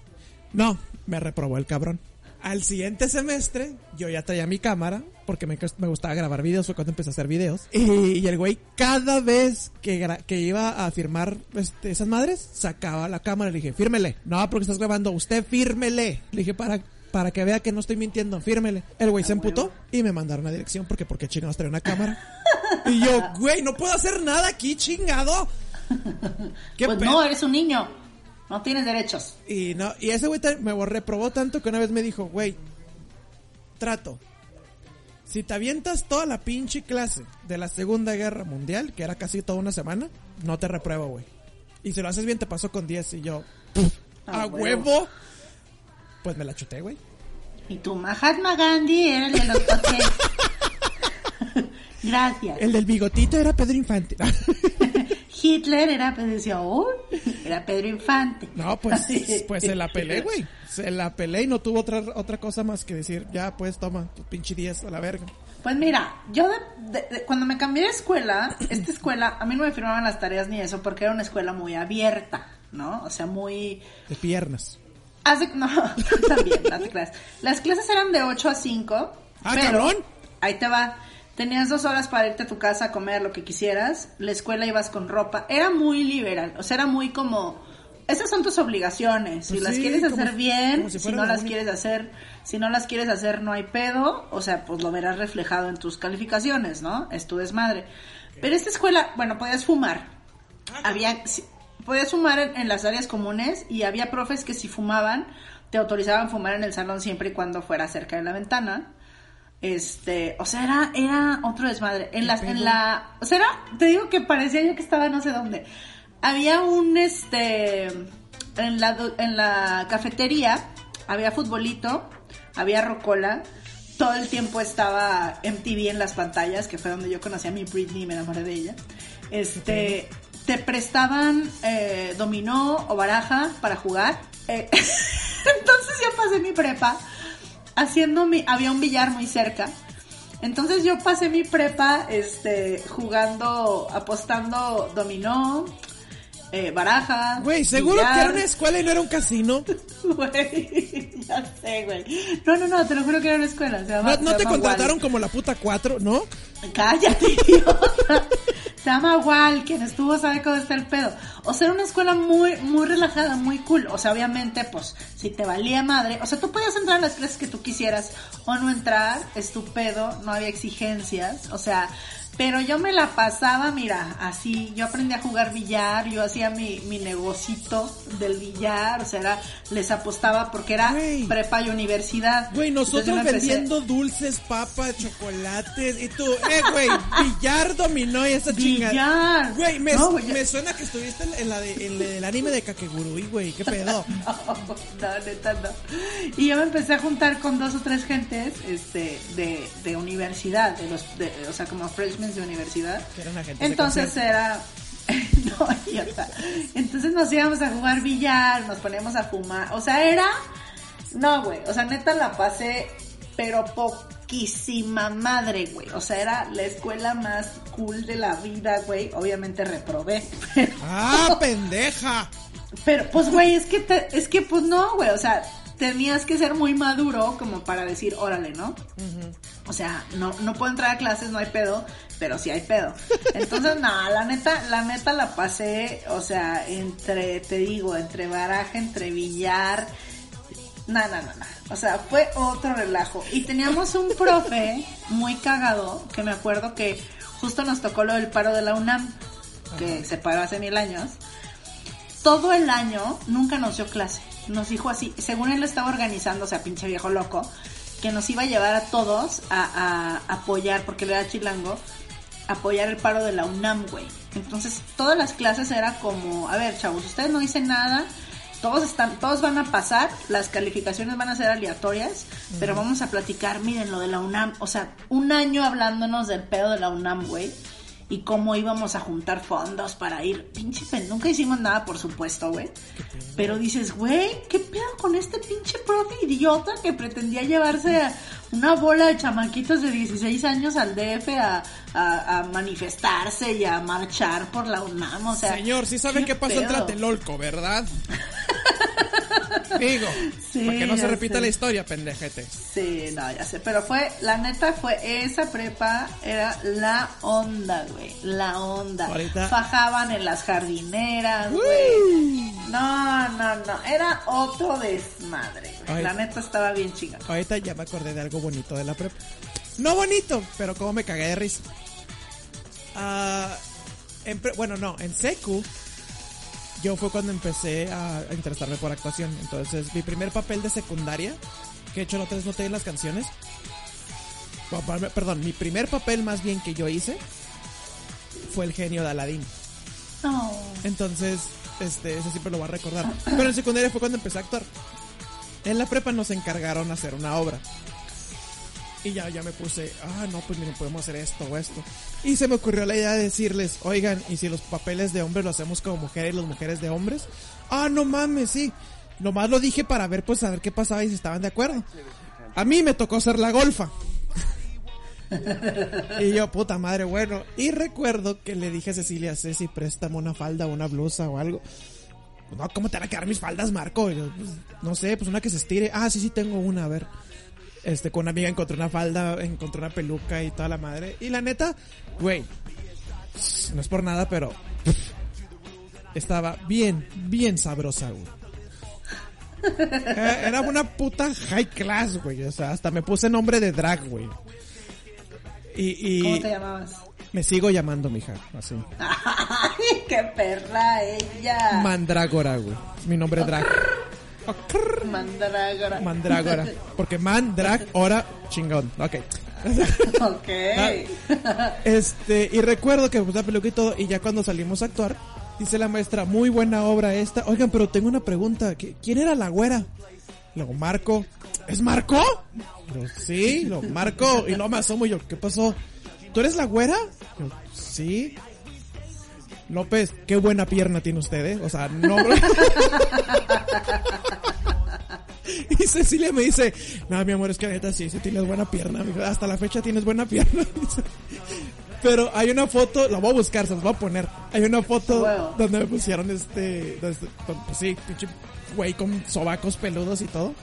No, me reprobó el cabrón. Al siguiente semestre, yo ya traía mi cámara, porque me, me gustaba grabar videos, fue cuando empecé a hacer videos. Y, y el güey, cada vez que, que iba a firmar este, esas madres, sacaba la cámara y le dije, fírmele. No, porque estás grabando, usted fírmele. Le dije, para, para que vea que no estoy mintiendo, fírmele. El güey se emputó y me mandaron a dirección, porque porque chingados traía una cámara. *laughs* Y yo, güey, no puedo hacer nada aquí, chingado. *laughs* ¿Qué Pues no, eres un niño. No tienes derechos. Y no, y ese güey me reprobó tanto que una vez me dijo, güey, trato. Si te avientas toda la pinche clase de la Segunda Guerra Mundial, que era casi toda una semana, no te repruebo, güey. Y si lo haces bien te pasó con 10 y yo, Ah, a huevo. huevo. Pues me la chuté, güey. Y tu Mahatma Gandhi era el de los. *laughs* *laughs* Gracias. El del bigotito era Pedro Infante. *laughs* Hitler era, pues decía, "Oh, era Pedro Infante. no, pues, *laughs* pues se la pelé, güey. Se la pelé y no tuvo otra, otra cosa más que decir, ya pues toma, tu pinche 10 a la verga. Pues mira, yo de- de- de- cuando me cambié de escuela, esta escuela, a mí no me firmaban las tareas ni eso, porque era una escuela muy abierta, ¿no? O sea, muy... De piernas. Hace, no, *laughs* también, te creas. Las clases eran de 8 a 5. Ah, pero cabrón. Ahí te va. Tenías dos horas para irte a tu casa a comer lo que quisieras. La escuela ibas con ropa. Era muy liberal. O sea, era muy como... Esas son tus obligaciones. Si Pues las sí, quieres como- hacer bien, como si no la las quieres hacer, si no las quieres hacer no hay pedo, o sea, pues lo verás reflejado en tus calificaciones, ¿no? Es tu desmadre. Pero esta escuela, bueno, podías fumar. Había, si- podías fumar en, en las áreas comunes y había profes que si fumaban, te autorizaban fumar en el salón siempre y cuando fuera cerca de la ventana. Este, o sea, era, era otro desmadre. En la, en la, o sea, era, te digo que parecía yo que estaba no sé dónde. Había un, este, en la, en la cafetería, había futbolito, había rocola, todo el tiempo estaba MTV en las pantallas, que fue donde yo conocí a mi Britney y me enamoré de ella. Este, te prestaban eh, dominó o baraja para jugar. Eh, *laughs* entonces yo pasé mi prepa haciendo mi, había un billar muy cerca. Entonces yo pasé mi prepa, este, jugando, apostando dominó, eh, baraja. Güey, seguro billar. que era una escuela y no era un casino. *laughs* Güey, *laughs* ya sé, güey. No, no, no, te lo juro que era una escuela. Se llama, No, no se te llama contrataron como la puta 4, ¿no? Cállate, idiota. Wal, quien estuvo sabe cómo está el pedo. O sea, era una escuela muy, muy relajada, muy cool. O sea, obviamente, pues, si te valía madre, o sea, tú podías entrar a las clases que tú quisieras o no entrar, es tu pedo, no había exigencias. O sea, pero yo me la pasaba, mira, así, yo aprendí a jugar billar, yo hacía mi, mi negocito del billar, o sea, era, les apostaba porque era prepa y universidad. Güey, nosotros vendiendo dulces, papas, chocolates y tú, eh, güey, billar, dominó y esa chingada. Billar. Güey, me, No, me suena que estuviste en la de, en el anime de Kakegurui, güey, qué pedo. *laughs* No, neta no. Y yo me empecé a juntar con dos o tres gentes este, de, de universidad, de los, de, o sea, como de universidad. Entonces era... *laughs* no, idiota. Entonces nos íbamos a jugar billar, nos poníamos a fumar. O sea, era... No, güey. O sea, neta la pasé, pero poquísima madre, güey. O sea, era la escuela más cool de la vida, güey. Obviamente reprobé. *laughs* Pero... Ah, pendeja. Pero, pues, güey, es que, te- es que, pues, no, güey, o sea, tenías que ser muy maduro como para decir, órale, ¿no? O sea, no, no puedo entrar a clases, no hay pedo, pero sí hay pedo. Entonces, *laughs* no, la neta, la neta la pasé, o sea, entre, te digo, entre baraja, entre billar, no, no, no, no. O sea, fue otro relajo. Y teníamos un *laughs* profe muy cagado, que me acuerdo que justo nos tocó lo del paro de la UNAM, que se paró hace mil años todo el año nunca nos dio clase. Nos dijo así, según él lo estaba organizando, o sea, pinche viejo loco, que nos iba a llevar a todos a, a apoyar, porque él era chilango, apoyar el paro de la UNAM, güey. Entonces, todas las clases era como, a ver, chavos, ustedes no dicen nada, todos están, todos van a pasar, las calificaciones van a ser aleatorias, pero vamos a platicar, miren lo de la UNAM, o sea, un año hablándonos del pedo de la UNAM, güey. Y cómo íbamos a juntar fondos para ir. Pinche pen, nunca hicimos nada, por supuesto, güey. Pero dices, güey, ¿qué pedo con este pinche profe idiota que pretendía llevarse a una bola de chamaquitos de 16 años al DF a, a- a manifestarse y a marchar por la UNAM? O sea, Señor, sí sabe qué pasó en? Tlatelolco, ¿verdad? *laughs* Digo, Sí, para que no se repita sé. la historia, pendejete. Sí, no, ya sé, pero fue, la neta fue, esa prepa era la onda, güey, la onda. Ahorita- Fajaban en las jardineras, güey. No, no, no, era otro desmadre, güey. La neta estaba bien chica. Ahorita ya me acordé de algo bonito de la prepa. No bonito, pero como me cagué de risa. Ah, en pre- bueno, no, en secu yo fue cuando empecé a, a interesarme por actuación. Entonces, mi primer papel de secundaria, que de hecho no te noté en las canciones. Perdón, mi primer papel más bien que yo hice fue el genio de Aladdin. No. Entonces, este, eso siempre lo voy a recordar. Pero en secundaria fue cuando empecé a actuar. En la prepa nos encargaron hacer una obra. Y ya, ya me puse, ah, no, pues miren, podemos hacer esto o esto. Y se me ocurrió la idea de decirles, oigan, ¿y si los papeles de hombres lo hacemos como mujeres y las mujeres de hombres? Ah, no mames, sí. Nomás lo dije para ver, pues, a ver qué pasaba y si estaban de acuerdo. A mí me tocó ser la golfa. Y yo, puta madre, bueno. Y recuerdo que le dije a Cecilia, Ceci, préstame una falda, una blusa o algo. No, ¿cómo te van a quedar mis faldas, Marco? Pues, no sé, pues una que se estire. Ah, sí, sí, tengo una, a ver. Este, con una amiga encontré una falda, encontré una peluca y toda la madre. Y la neta, güey, no es por nada, pero estaba bien, bien sabrosa, güey. Eh, Era una puta high class, güey. O sea, hasta me puse nombre de drag, güey. Y, ¿Cómo y te llamabas? me sigo llamando, mija, así. *laughs* ¡Ay, qué perra ella! Mandrágora, güey. Es mi nombre drag. *laughs* Mandrágora. Mandrágora. Porque man, drag, hora, chingón. Ok. *laughs* ok. Este, y recuerdo que puse la peluca y todo, y ya cuando salimos a actuar, dice la maestra, muy buena obra esta. Oigan, pero tengo una pregunta. ¿qui- ¿Quién era la güera? Luego, Marco. ¿Es Marco? Yo, sí, lo Marco. Y luego me asomo yo, ¿qué pasó? ¿Tú eres la güera? Yo, sí. López, qué buena pierna tiene usted, ¿eh? O sea, no... *laughs* Y Cecilia me dice, no, mi amor, es que neta sí, sí tienes buena pierna. Hasta la fecha tienes buena pierna. *laughs* Pero hay una foto, la voy a buscar, se las voy a poner. Hay una foto donde me pusieron este, pues sí, pinche güey con sobacos peludos y todo.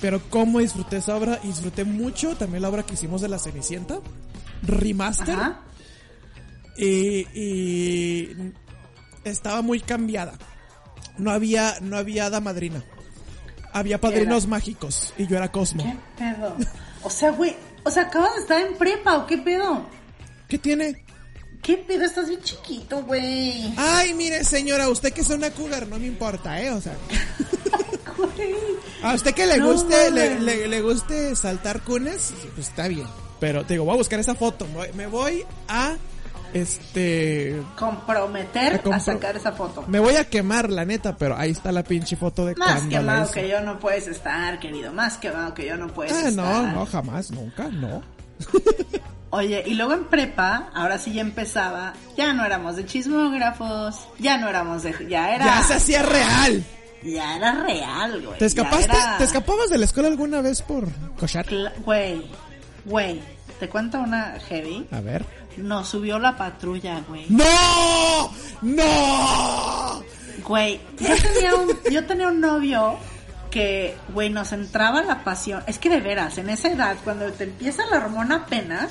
Pero cómo disfruté esa obra, disfruté mucho también la obra que hicimos de la Cenicienta, remaster. Ajá. Y, y estaba muy cambiada. No había, no había hada madrina. Había padrinos mágicos y yo era Cosmo. ¿Qué pedo? O sea, güey, o sea, acabas de estar en prepa, ¿o qué pedo? ¿Qué tiene? ¿Qué pedo? Estás bien chiquito, güey. Ay, mire señora, usted que es una cougar, no me importa, eh, o sea. *laughs* A usted que le No guste, le, le- le guste saltar cunes, pues está bien. Pero te digo, voy a buscar esa foto. Me voy a, este, Comprometer A sacar esa foto. me voy a quemar la neta, pero ahí está la pinche foto de Más quemado que yo no puedes estar, querido. Más quemado que yo no puedes Ah, estar. no, no, jamás, nunca, no. *laughs* Oye, y luego en prepa, ahora sí ya empezaba, ya no éramos de chismógrafos, ya no éramos de... Ya era... Ya se hacía real. Ya era real, güey. ¿Te escapaste? Era- ¿Te escapabas de la escuela alguna vez por cochar? Güey, güey, te cuento una heavy. A ver. Nos subió la patrulla, güey. ¡No! ¡No! Güey, yo tenía un, yo tenía un novio que, güey, nos entraba la pasión. Es que de veras, en esa edad, cuando te empieza la hormona apenas,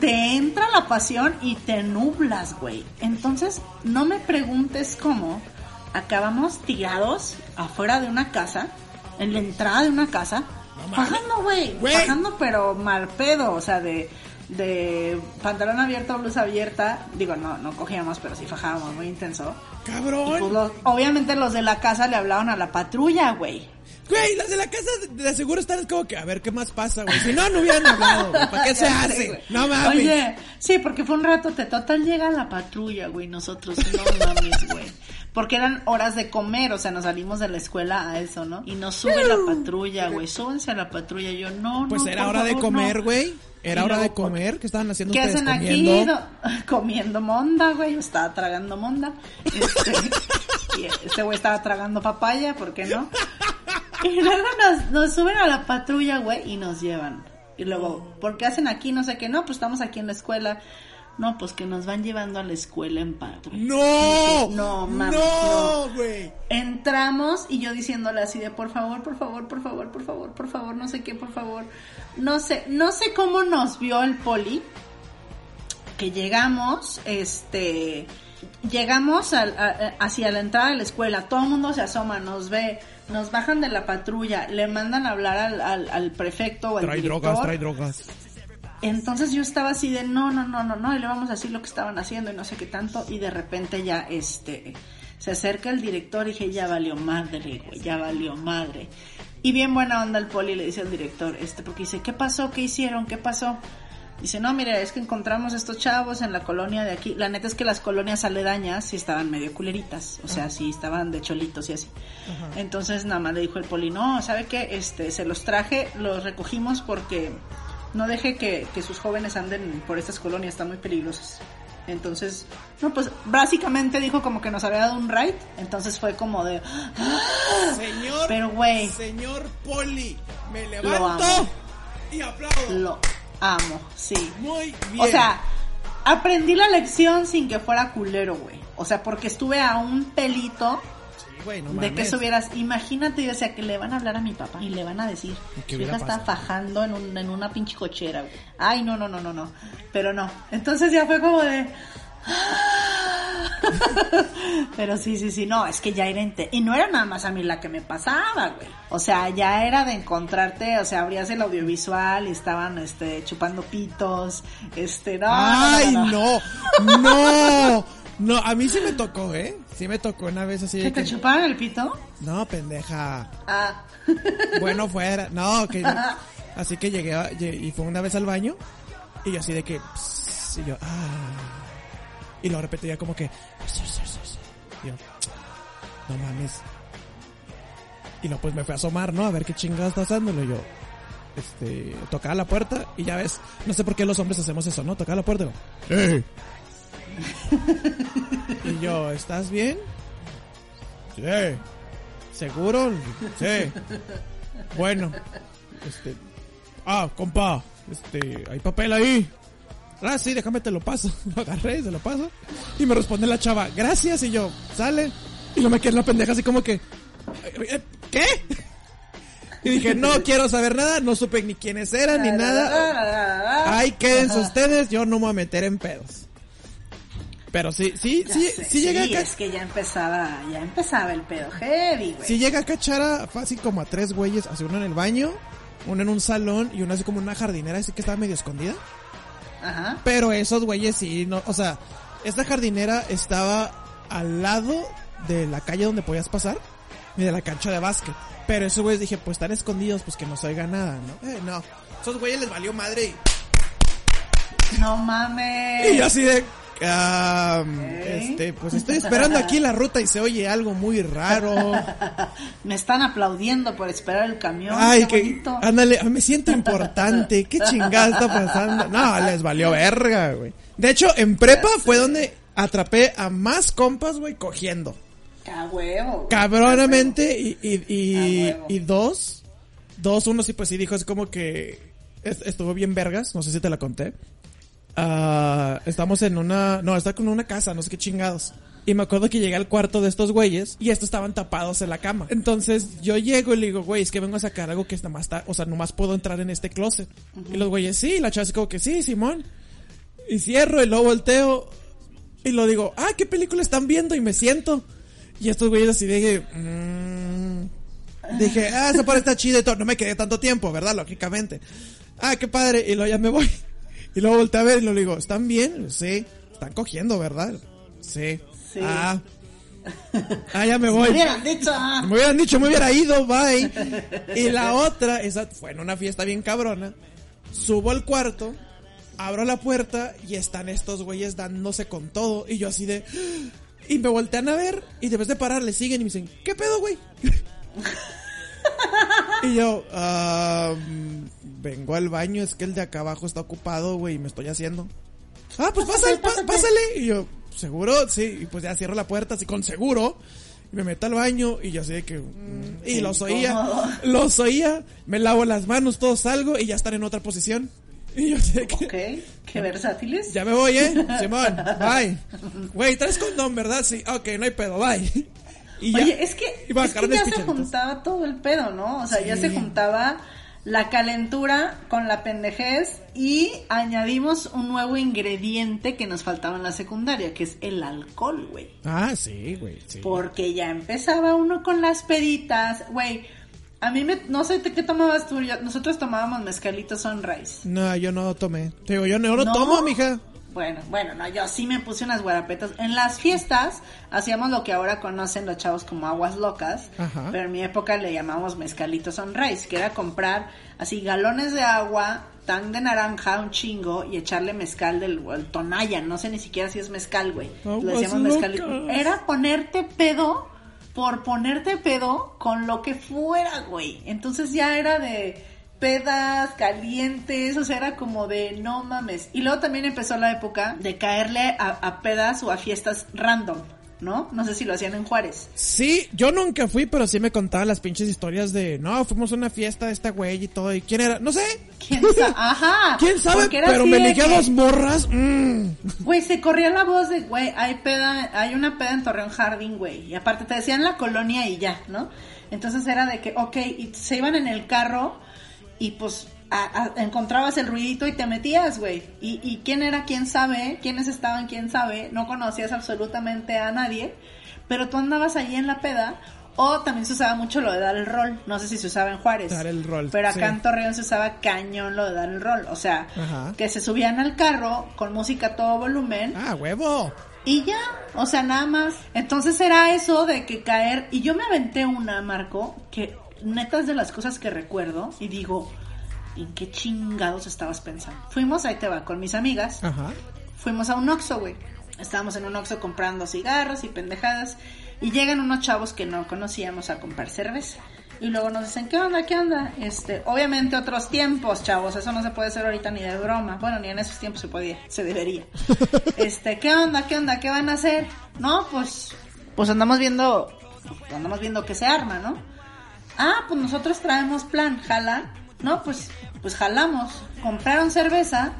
te entra la pasión y te nublas, güey. Entonces, no me preguntes cómo acabamos tirados afuera de una casa, en la entrada de una casa, mames. bajando, güey, Güey. bajando pero mal pedo, o sea, de de pantalón abierto, blusa abierta, digo, no, no cogíamos, pero sí fajábamos muy intenso. Y pues Cabrón. los- obviamente los de la casa le hablaban a la patrulla, güey. Güey, las de la casa de- seguro están como que a ver qué más pasa, güey. Si no, no hubieran hablado, güey. ¿Para qué *laughs* se sé, hace? No mames. Oye, Sí, porque fue un rato, te total llega la patrulla, güey, nosotros, no mames, güey. Porque eran horas de comer, o sea, nos salimos de la escuela a eso, ¿no? Y nos sube la patrulla, güey, súbense a la patrulla. Yo, no, Pues no, era hora de comer, no. güey. Era Y hora de luego, ¿por comer. ¿Qué estaban haciendo ¿Qué ustedes hacen comiendo? aquí? *laughs* No, comiendo monda, güey. Yo estaba tragando monda. Este, *laughs* y este güey estaba tragando papaya, ¿por qué no? Y luego nos, nos suben a la patrulla, güey, y nos llevan. Y luego, ¿por qué hacen aquí? No sé qué. No, pues estamos aquí en la escuela. No, pues que nos van llevando a la escuela en patrulla. ¡No! No, mames, ¡No, no. güey! Entramos y yo diciéndole así de por favor, por favor, por favor, por favor, por favor, no sé qué, por favor. No sé, no sé cómo nos vio el poli. Que llegamos, este, llegamos a- hacia la entrada de la escuela, todo el mundo se asoma, nos ve, nos bajan de la patrulla, le mandan a hablar al, al, al prefecto o al Trae director. drogas, trae drogas. Entonces yo estaba así de no, no, no, no, no, y le vamos a decir lo que estaban haciendo y no sé qué tanto, y de repente ya este se acerca el director y dije, ya valió madre, güey, ya valió madre. Y bien buena onda el poli le dice al director, este, porque dice, ¿qué pasó? ¿Qué hicieron? ¿Qué pasó? Dice, no, mire, es que encontramos estos chavos en la colonia de aquí. La neta es que las colonias aledañas sí estaban medio culeritas, o sea, sí estaban de cholitos y así. Entonces nada más le dijo el poli, no, ¿sabe qué? Este, se los traje, los recogimos porque no deje que, que sus jóvenes anden por estas colonias, están muy peligrosas. Entonces, no, pues básicamente dijo como que nos había dado un ride, entonces fue como de, Señor, Pero, güey. señor Poli, me levanto y aplaudo. lo amo, sí. Muy bien. O sea, aprendí la lección sin que fuera culero, güey. O sea, porque estuve a un pelito De que subieras. Imagínate, o sea, que le van a hablar a mi papá y le van a decir, ¿Qué su hija está fajando en, un- en una pinche cochera, güey. Ay, no, no, no, no, no. Pero no. Entonces ya fue como de... *laughs* Pero sí, sí, sí, no, es que ya era Y no era nada más a mí la que me pasaba, güey. O sea, ya era de encontrarte, o sea, abrías el audiovisual y estaban, este, chupando pitos, este, no. no, no, Ay, no, no, *laughs* no, no, a mí sí me tocó, ¿eh? Sí me tocó una vez así ¿Que te que... chupaban el pito? No, pendeja. Ah. *laughs* Bueno, fuera. No, que... *laughs* Así que llegué a- y fue una vez al baño y yo así de que... pss, y yo... Ah. Y luego repetía como que... Y yo... No mames. Y luego pues me fui a asomar, ¿no? A ver qué chingada está haciéndolo. Y yo... Este... Tocaba la puerta y ya ves... No sé por qué los hombres hacemos eso, ¿no? Tocaba la puerta y yo... ¡Ey! *laughs* ¿Estás bien? Sí. ¿Seguro? Sí. Bueno. Este. Ah, compa. Este. Hay papel ahí. Ah, sí, déjame te lo paso. *laughs* Lo agarré y se lo paso. Y me responde la chava, gracias. Y yo, sale. Y yo me quedé en la pendeja así como que. "Eh, ¿Qué? Y dije, no quiero saber nada. No supe ni quiénes eran ni nada. Ay, quédense ustedes. Yo no me voy a meter en pedos. Pero sí, sí, Ya sí, sé, sí llega acá. es que ya empezaba, ya empezaba el pedo heavy, güey. Si llega a cachar a fácil como a tres güeyes, así uno en el baño, uno en un salón y uno así como una jardinera, así que estaba medio escondida. Ajá. Pero esos güeyes sí, no, o sea, esta jardinera estaba al lado de la calle donde podías pasar y de la cancha de básquet. Pero esos güeyes dije, pues están escondidos, pues que no se oiga nada, ¿no? Eh, no. Esos güeyes les valió madre No y, mames. y yo así de, este, pues estoy esperando aquí la ruta y se oye algo muy raro. *laughs* Me están aplaudiendo por esperar el camión. Ay, qué que, ándale, me siento importante. ¿Qué chingada está pasando? No, les valió verga, güey. De hecho, en prepa fue donde atrapé a más compas, güey, cogiendo. A huevo. Cabronamente y, y, A y, huevo. y dos, dos, uno sí, pues sí dijo, es como que est- estuvo bien vergas, no sé si te la conté. Ah, estamos en una, no, está con una casa, no sé qué chingados. Y me acuerdo que llegué al cuarto de estos güeyes y estos estaban tapados en la cama. Entonces yo llego y le digo, güey, es que vengo a sacar algo que nomás está, o sea, nomás puedo entrar en este closet. Y los güeyes, sí, la chava como que sí, Simón. Y cierro y luego volteo y lo digo, ah, ¿qué película están viendo? Y me siento. Y estos güeyes así de mm. Dije, ah, esa parte está chida y todo. No me quedé tanto tiempo, ¿verdad? Lógicamente. Ah, qué padre. Y luego ya me voy. Y luego volteé a ver y lo digo, ¿están bien? Sí. Están cogiendo, ¿verdad? Sí. Sí. Ah. Ah, ya me Me voy. hubieran dicho. ah. Me hubieran dicho, me hubiera ido, bye. Y la otra, esa fue en una fiesta bien cabrona. Subo al cuarto abro la puerta y están estos güeyes dándose con todo. Y yo así de... *gasps* Y me voltean a ver y de vez de parar le siguen y me dicen, ¿qué pedo, güey? *laughs* y yo, "Ah, mm, vengo al baño, es que el de acá abajo está ocupado, güey, y me estoy haciendo. Ah, pues pásale, pásale. Y yo, ¿seguro? Sí, y pues ya cierro la puerta así con seguro. Y me meto al baño y yo así de que... mm, y los oía, los oía, me lavo las manos, todo salgo y ya están en otra posición. *laughs* Y yo de que... Ok, qué versátiles. Ya me voy, ¿eh? *laughs* Simón, bye. Güey, traes condón, ¿verdad? Sí, ok, no hay pedo, bye. *laughs* Y ya. Oye, es que, es que ya se juntaba todo el pedo, ¿no? O sea, ya se juntaba la calentura con la pendejez y añadimos un nuevo ingrediente que nos faltaba en la secundaria, que es el alcohol, güey. Ah, sí, güey, sí. Porque ya empezaba uno con las peditas, güey. A mí me, no sé qué tomabas tú, yo- nosotros tomábamos mezcalito sunrise. No, yo no tomé. Te digo, yo no lo ¿No? tomo, mija. Bueno, bueno, no, yo sí me puse unas guarapetas. En las fiestas hacíamos lo que ahora conocen los chavos como aguas locas, Ajá. pero en mi época le llamamos mezcalito sunrise, que era comprar así galones de agua, tan de naranja, un chingo, y echarle mezcal del el tonalla, no sé ni siquiera si es mezcal, güey. Le decíamos mezcalito. locas. Era ponerte pedo por ponerte pedo con lo que fuera, güey. Entonces ya era de pedas calientes, o sea, era como de no mames. Y luego también empezó la época de caerle a, a pedas o a fiestas random, ¿no? No sé si lo hacían en Juárez. Sí, yo nunca fui, pero sí me contaban las pinches historias de, no, fuimos a una fiesta de esta güey y todo. ¿Y quién era? No sé. ¿Quién sabe? *laughs* Ajá. ¿Quién sabe? Pero me ligué a que- dos morras. mm. Güey, se corría la voz de, güey, hay peda, hay una peda en Torreón Jardín, güey. Y aparte te decían la colonia y ya, ¿no? Entonces era de que, ok, y se iban en el carro y pues a- a- encontrabas el ruidito y te metías, güey. Y, y quién era, quién sabe, quiénes estaban, quién sabe. No conocías absolutamente a nadie, pero tú andabas allí en la peda. O también se usaba mucho lo de dar el rol. No sé si se usaba en Juárez. Dar el rol, Pero acá sí. en Torreón se usaba cañón lo de dar el rol. O sea, Ajá. que se subían al carro con música a todo volumen Ah, huevo. y ya, o sea, nada más. Entonces era eso de que caer. Y yo me aventé una, Marco, que neta es de las cosas que recuerdo y digo, ¿en qué chingados estabas pensando? Fuimos, ahí te va, con mis amigas. Ajá. Fuimos a un Oxxo, güey. Estábamos en un Oxxo comprando cigarros y pendejadas. Y llegan unos chavos que no conocíamos a comprar cerveza. Y luego nos dicen, ¿qué onda? ¿Qué onda? Este, obviamente otros tiempos, chavos. Eso no se puede hacer ahorita ni de broma. Bueno, ni en esos tiempos se podía, se debería. *laughs* Este, ¿qué onda? ¿Qué onda? ¿Qué van a hacer? No, pues, pues andamos viendo, andamos viendo que se arma, ¿no? Ah, pues nosotros traemos plan, jala. No, pues, pues jalamos. Compraron cerveza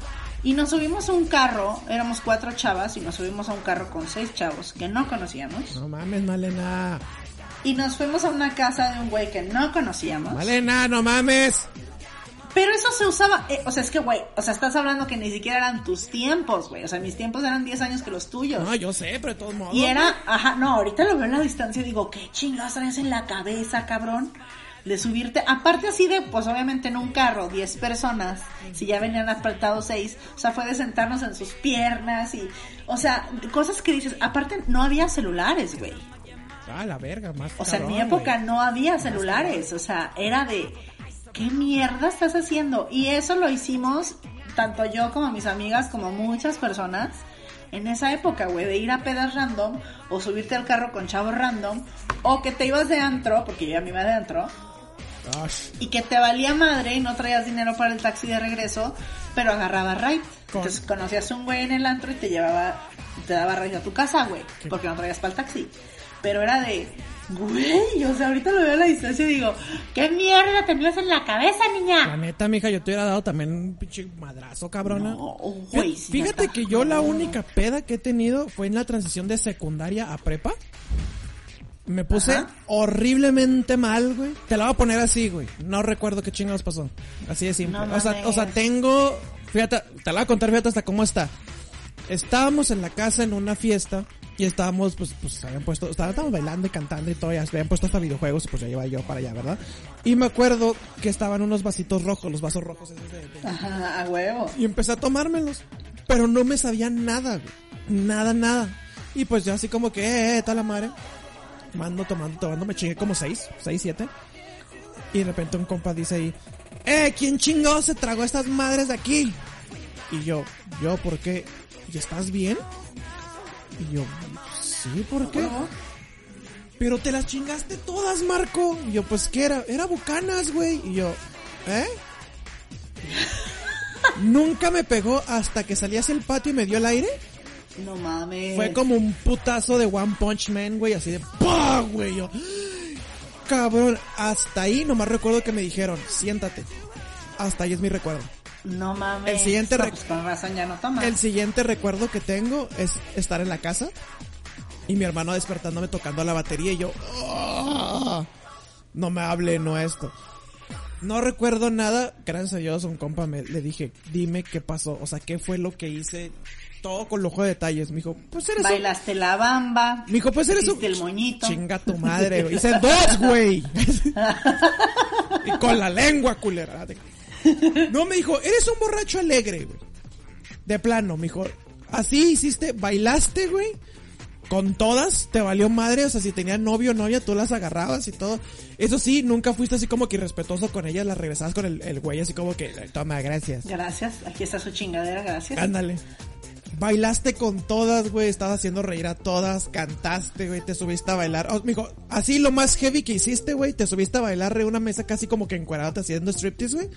y nos subimos a un carro. Éramos cuatro chavas y nos subimos a un carro con seis chavos que no conocíamos. No mames, Malena. Y nos fuimos a una casa de un güey que no conocíamos. Malena, no mames. Pero eso se usaba, eh, o sea, es que, güey, o sea, estás hablando que ni siquiera eran tus tiempos, güey. O sea, mis tiempos eran 10 años que los tuyos. No, yo sé, pero de todos modos. Y era, ajá, no, ahorita lo veo en la distancia y digo, ¿qué chingados traes en la cabeza, cabrón? De subirte, aparte así de, pues obviamente en un carro, 10 personas, si ya venían asfaltados 6, o sea, fue de sentarnos en sus piernas y, o sea, cosas que dices, aparte no había celulares, güey. Ah, la verga, más. O sea, en mi época no había celulares, o sea, era de, ¿qué mierda estás haciendo? Y eso lo hicimos, tanto yo como mis amigas, como muchas personas, en esa época, güey, de ir a pedas random, o subirte al carro con chavos random, o que te ibas de antro, porque yo ya me iba de antro, Gosh. y que te valía madre y no traías dinero para el taxi de regreso, pero agarraba ride. Con- Entonces conocías a un güey en el antro y te llevaba, te daba ride a tu casa, güey, porque no traías para el taxi. Pero era de, güey, o sea, ahorita lo veo a la distancia y digo, ¿qué mierda tenías en la cabeza, La niña? neta, mija, yo te hubiera dado también un pinche madrazo, cabrona. No, güey, sí, Fíjate que yo la única peda que he tenido fue en la transición de secundaria a prepa. Me puse Ajá. horriblemente mal, güey. Te la voy a poner así, güey. No recuerdo qué chingados pasó. Así de simple. No o, sea, o sea, tengo... Fíjate, te la voy a contar, fíjate hasta cómo está. Estábamos en la casa en una fiesta y estábamos, pues, pues, habían puesto, estábamos bailando y cantando y todo, ya se habían puesto hasta videojuegos y pues ya iba yo para allá, ¿verdad? Y me acuerdo que estaban unos vasitos rojos, los vasos rojos esos de- de, Ajá, a huevo. y empecé a tomármelos. Pero no me sabía nada, güey. Nada, nada. Y pues yo así como que, eh, eh, tal la madre. Mando tomando, tomando, me chingué como seis, seis, siete. Y de repente un compa dice ahí, eh, ¿quién chingado se tragó estas madres de aquí? Y yo, yo, ¿por qué? ¿Y estás bien? Y yo, sí, ¿por qué? Pero te las chingaste todas, Marco. Y yo, pues, ¿qué era? Era bucanas, güey. Y yo, ¿eh? *laughs* Nunca me pegó hasta que salí hacia el patio y me dio el aire. No mames. Fue como un putazo de One Punch Man, güey, así de ¡pah! güey. Yo, cabrón, hasta ahí nomás recuerdo que me dijeron, siéntate. Hasta ahí es mi recuerdo. No mames. El siguiente No, pues con razón ya no toma. El siguiente recuerdo que tengo es estar en la casa y mi hermano despertándome tocando la batería y yo, "Ah, no me hable, no esto. No recuerdo nada, gracias a Dios, un compa me le dije, dime qué pasó, o sea, qué fue lo que hice, todo con lujo de detalles. Me dijo, pues eres un- Bailaste la bamba. Me dijo, pues eres un... el moñito. Chinga tu madre, güey. Hice dos, güey. *laughs* y con la lengua, culera. *laughs* No, me dijo, eres un borracho alegre, güey. De plano, me dijo, así hiciste, bailaste, güey. Con todas, te valió madre, o sea, si tenía novio o novia, tú las agarrabas y todo. Eso sí, nunca fuiste así como que irrespetuoso con ellas, las regresabas con el, el güey así como que, toma, gracias. Gracias. Aquí está su chingadera, gracias. Ándale. Bailaste con todas, güey, estabas haciendo reír a todas, cantaste, güey, te subiste a bailar. Oh, mijo, así lo más heavy que hiciste, güey, te subiste a bailar de una mesa casi como que encuerado te haciendo striptease, güey.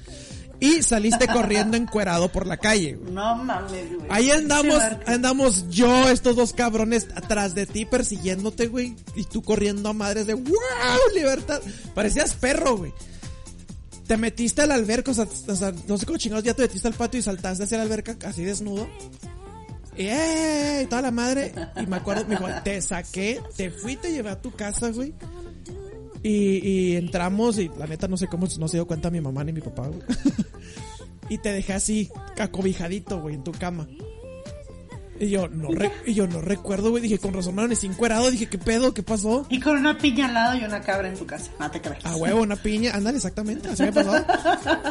Y saliste *laughs* corriendo encuerado por la calle, güey. No mames, güey. Ahí andamos, andamos yo, estos dos cabrones atrás de ti persiguiéndote, güey. Y tú corriendo a madres de wow, libertad. Parecías perro, güey. Te metiste al alberca, o sea, o sea, no sé cómo chingados, ya te metiste al patio y saltaste hacia la alberca así desnudo. Y ¡eh! toda la madre. Y me acuerdo, me dijo, te saqué, te fui, te llevé a tu casa, güey. Y, y entramos y la neta no sé cómo no se dio cuenta mi mamá ni mi papá, güey. *laughs* y te dejé así, acobijadito, güey, en tu cama. Y yo no, re- y yo no recuerdo, güey. Dije, con razón me encuerado. Dije, ¿qué pedo? ¿Qué pasó? Y con una piña al lado y una cabra en tu casa. No te creas. A huevo, una piña. Ándale, exactamente. Así me pasó.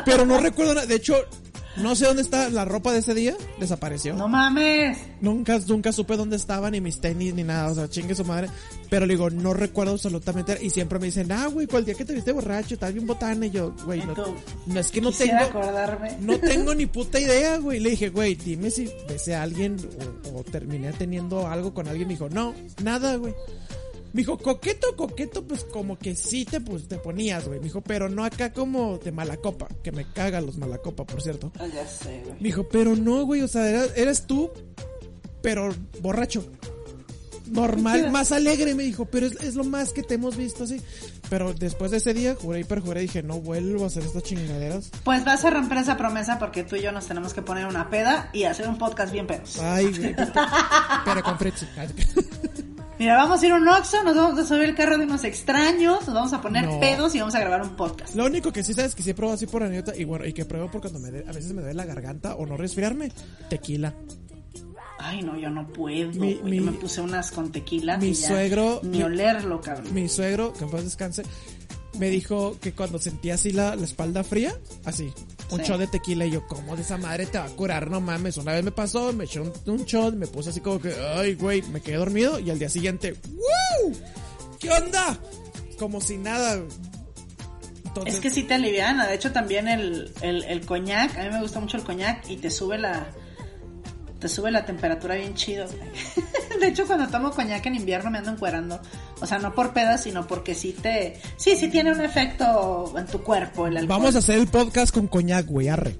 Pero no recuerdo nada. De hecho, no sé dónde está la ropa de ese día. Desapareció. No mames. Nunca, nunca supe dónde estaba, ni mis tenis, ni nada. O sea, chingue su madre. Pero le digo, no recuerdo absolutamente. Y siempre me dicen, ah, güey, cual día que te viste borracho, estás bien botana. Y yo, güey, no, no es que no tengo. acordarme. No *laughs* tengo ni puta idea, güey. Le dije, güey, dime si besé a alguien o, o terminé teniendo algo con alguien. Me dijo, no, nada, güey. Me dijo, coqueto, coqueto, pues como que sí te, pues, te ponías, güey. Me dijo, pero no acá como de mala copa. Que me cagan los mala copa, por cierto. Ah, ya sé, güey. Me dijo, pero no, güey, o sea, eras, eres tú, pero borracho. Normal, *laughs* más alegre, me dijo, pero es, es lo más que te hemos visto así. Pero después de ese día, juré y perjuré, dije, no vuelvo a hacer estas chingaderas. Pues vas a romper esa promesa porque tú y yo nos tenemos que poner una peda y hacer un podcast bien pedos. Ay, güey. *laughs* pero con Fritz. *laughs* Mira, vamos a ir a un Oxxo, nos vamos a subir el carro de unos extraños, nos vamos a poner No. pedos y vamos a grabar un podcast. Lo único que sí sabes que sí pruebo así por anécdota y bueno, y que pruebo por cuando me dé- a veces me duele la garganta o no resfriarme, tequila. Ay, no, yo no puedo. Mi- güey. mi- Yo me puse unas con tequila. mi y ya suegro- Ni mi- olerlo, cabrón. Mi suegro, que en paz descanse, me dijo que cuando sentía así la, la espalda fría, así, un shot de tequila y yo, ¿cómo de esa madre te va a curar? No mames, una vez me pasó, me eché un, un shot, me puse así como que, ay, güey, me quedé dormido y al día siguiente, ¡wow! ¿Qué onda? Como si nada. Entonces, Es que sí te aliviana. De hecho, también el, el, el coñac, a mí me gusta mucho el coñac y te sube la te sube la temperatura bien chido. *laughs* De hecho, cuando tomo coñac en invierno me ando encuerando. O sea, no por pedas, sino porque sí te... Sí, sí tiene un efecto en tu cuerpo el alcohol. vamos a hacer el podcast con coñac, güey, arre.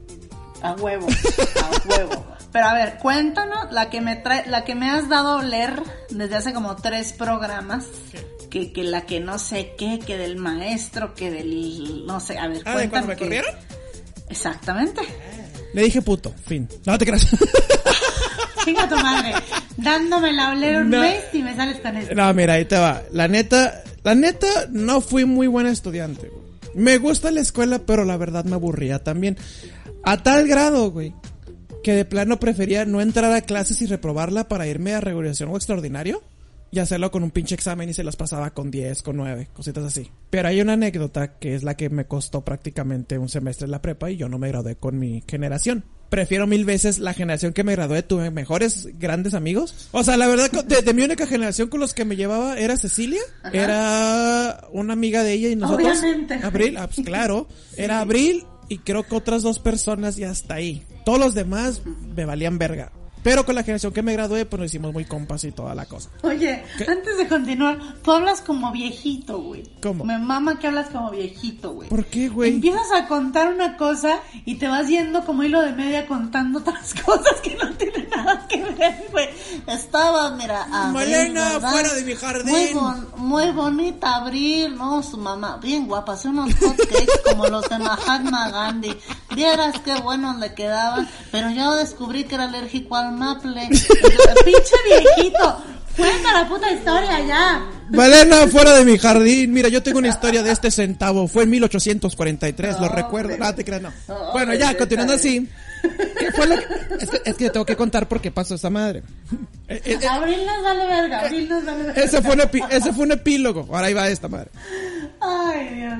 A huevo, a huevo. Pero a ver, cuéntanos la que me trae, la que me has dado a oler desde hace como tres programas. Que, que la que no sé qué, que del maestro, que del... No sé, a ver, Ah, ¿de cuando me que- corrieron? Exactamente. Le dije puto, fin. No te creas. *laughs* Chinga tu madre. Dándome la oler un No. mes y me sales con eso. No, mira, ahí te va. La neta, la neta, no fui muy buena estudiante. Me gusta la escuela, pero la verdad me aburría también. A tal grado, güey, que de plano prefería no entrar a clases y reprobarla para irme a regulación o extraordinario y hacerlo con un pinche examen y se las pasaba con 10, con 9, cositas así. Pero hay una anécdota que es la que me costó prácticamente un semestre en la prepa y yo no me gradué con mi generación. Prefiero mil veces la generación que me gradué, tuve mejores grandes amigos. O sea, la verdad, de, de mi única generación con los que me llevaba era Cecilia, era una amiga de ella y nosotros. Obviamente. Abril, ah, pues claro. *laughs* Era Abril, y creo que otras dos personas y hasta ahí. Todos los demás me valían verga. Pero con la generación que me gradué, pues nos hicimos muy compas y toda la cosa. Oye, ¿Qué? antes de continuar, tú hablas como viejito, güey. ¿Cómo? Me mama que hablas como viejito, güey. ¿Por qué, güey? Empiezas a contar una cosa y te vas yendo como hilo de media contando otras *laughs* cosas que no tienen nada que ver, güey. Estaba, mira, Abril, Malena, ¿verdad? fuera de mi jardín. Muy, bon- muy bonita Abril, no, su mamá, bien guapa, hace unos hotcakes como los de Mahatma Gandhi. Vieras qué buenos le quedaban, pero yo descubrí que era alérgico al maple. Pinche viejito, cuenta la puta historia ya. Malena, fuera de mi jardín. Mira, yo tengo una historia de este centavo. Fue en 1843, lo recuerdo. No, te creas, no. Bueno, ya, continuando así. ¿Qué fue lo que... Es que, es que tengo que contar por qué pasó esa madre. Eh, eh, eh, Abril nos vale verga, Abril nos vale verga. Ese fue, un epi- ese fue un epílogo. Ahora ahí va esta madre. Ay, Dios.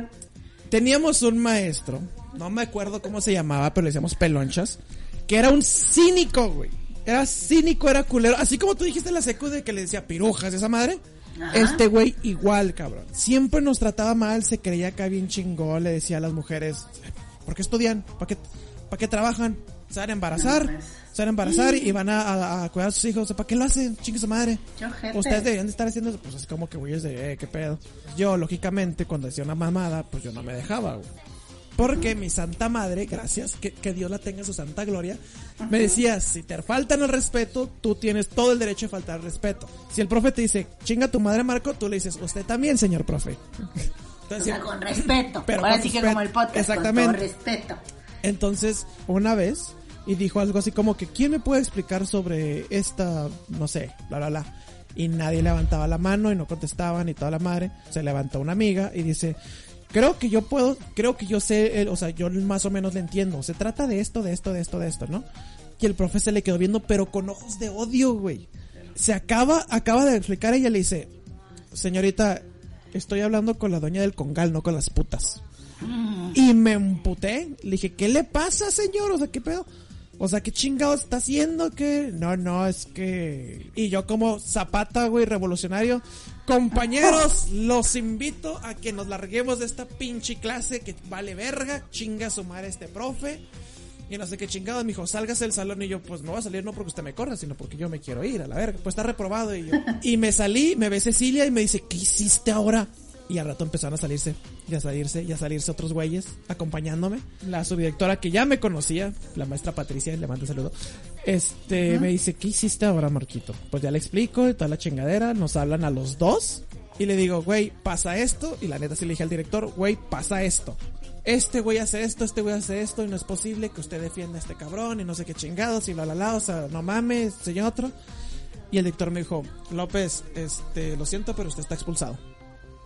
Teníamos un maestro, no me acuerdo cómo se llamaba, pero le decíamos pelonchas, que era un cínico, güey. Era cínico, era culero. Así como tú dijiste en la secu de que le decía pirujas esa madre. Ajá. Este güey igual, cabrón. Siempre nos trataba mal, se creía acá bien chingón, le decía a las mujeres, ¿por qué estudian? ¿Para qué, para qué trabajan? Se van a embarazar, No, pues. se van a embarazar y van a, a- a cuidar a sus hijos. ¿Para qué lo hacen? Chingue su madre. Ojete. Ustedes deberían de estar haciendo eso. Pues así como que güeyes de, eh, qué pedo. Yo, lógicamente, cuando decía una mamada, pues yo no me dejaba, güey. Porque mi santa madre, gracias, que, que Dios la tenga en su santa gloria, me decía, si te faltan el respeto, tú tienes todo el derecho de faltar el respeto. Si el profe te dice, chinga tu madre Marco, tú le dices, usted también, señor profe. O sea, con respeto. Pero Ahora con sí que como el podcast, Exactamente. con todo respeto. Entonces, una vez, y dijo algo así como que, ¿quién me puede explicar sobre esta, no sé, bla, bla, bla? Y nadie levantaba la mano y no contestaban y toda la madre. Se levantó una amiga y dice, creo que yo puedo, creo que yo sé, el- o sea, yo más o menos le entiendo. Se trata de esto, de esto, de esto, de esto, ¿no? Y el profe se le quedó viendo, pero con ojos de odio, güey. Se acaba, acaba de explicar, ella le dice, señorita, estoy hablando con la dueña del congal, no con las putas. Y me emputé. Le dije, ¿qué le pasa, señor? O sea, ¿qué pedo? O sea, ¿qué chingados está haciendo? que No, no, es que... Y yo como zapata, güey, revolucionario. Compañeros, los invito a que nos larguemos de esta pinche clase que vale verga. Chinga su madre este profe. Y no sé qué chingados, me dijo, sálgase del salón. Y yo, pues no va a salir no porque usted me corra, sino porque yo me quiero ir a la verga. Pues está reprobado. Y, yo, *laughs* y me salí, me ve Cecilia y me dice, ¿qué hiciste ahora? Y al rato empezaron a salirse, y a salirse, y a salirse otros güeyes acompañándome. La subdirectora que ya me conocía, la maestra Patricia, le mando un saludo. Este, me dice, ¿qué hiciste ahora, Marquito? Pues ya le explico, y toda la chingadera, nos hablan a los dos. Y le digo, güey, pasa esto. Y la neta sí le dije al director, güey, pasa esto este güey hace esto, este güey hace esto, y no es posible que usted defienda a este cabrón, y no sé qué chingados, y bla, bla, bla, o sea, no mames, señor otro. Y el director me dijo, López, este, lo siento, pero usted está expulsado.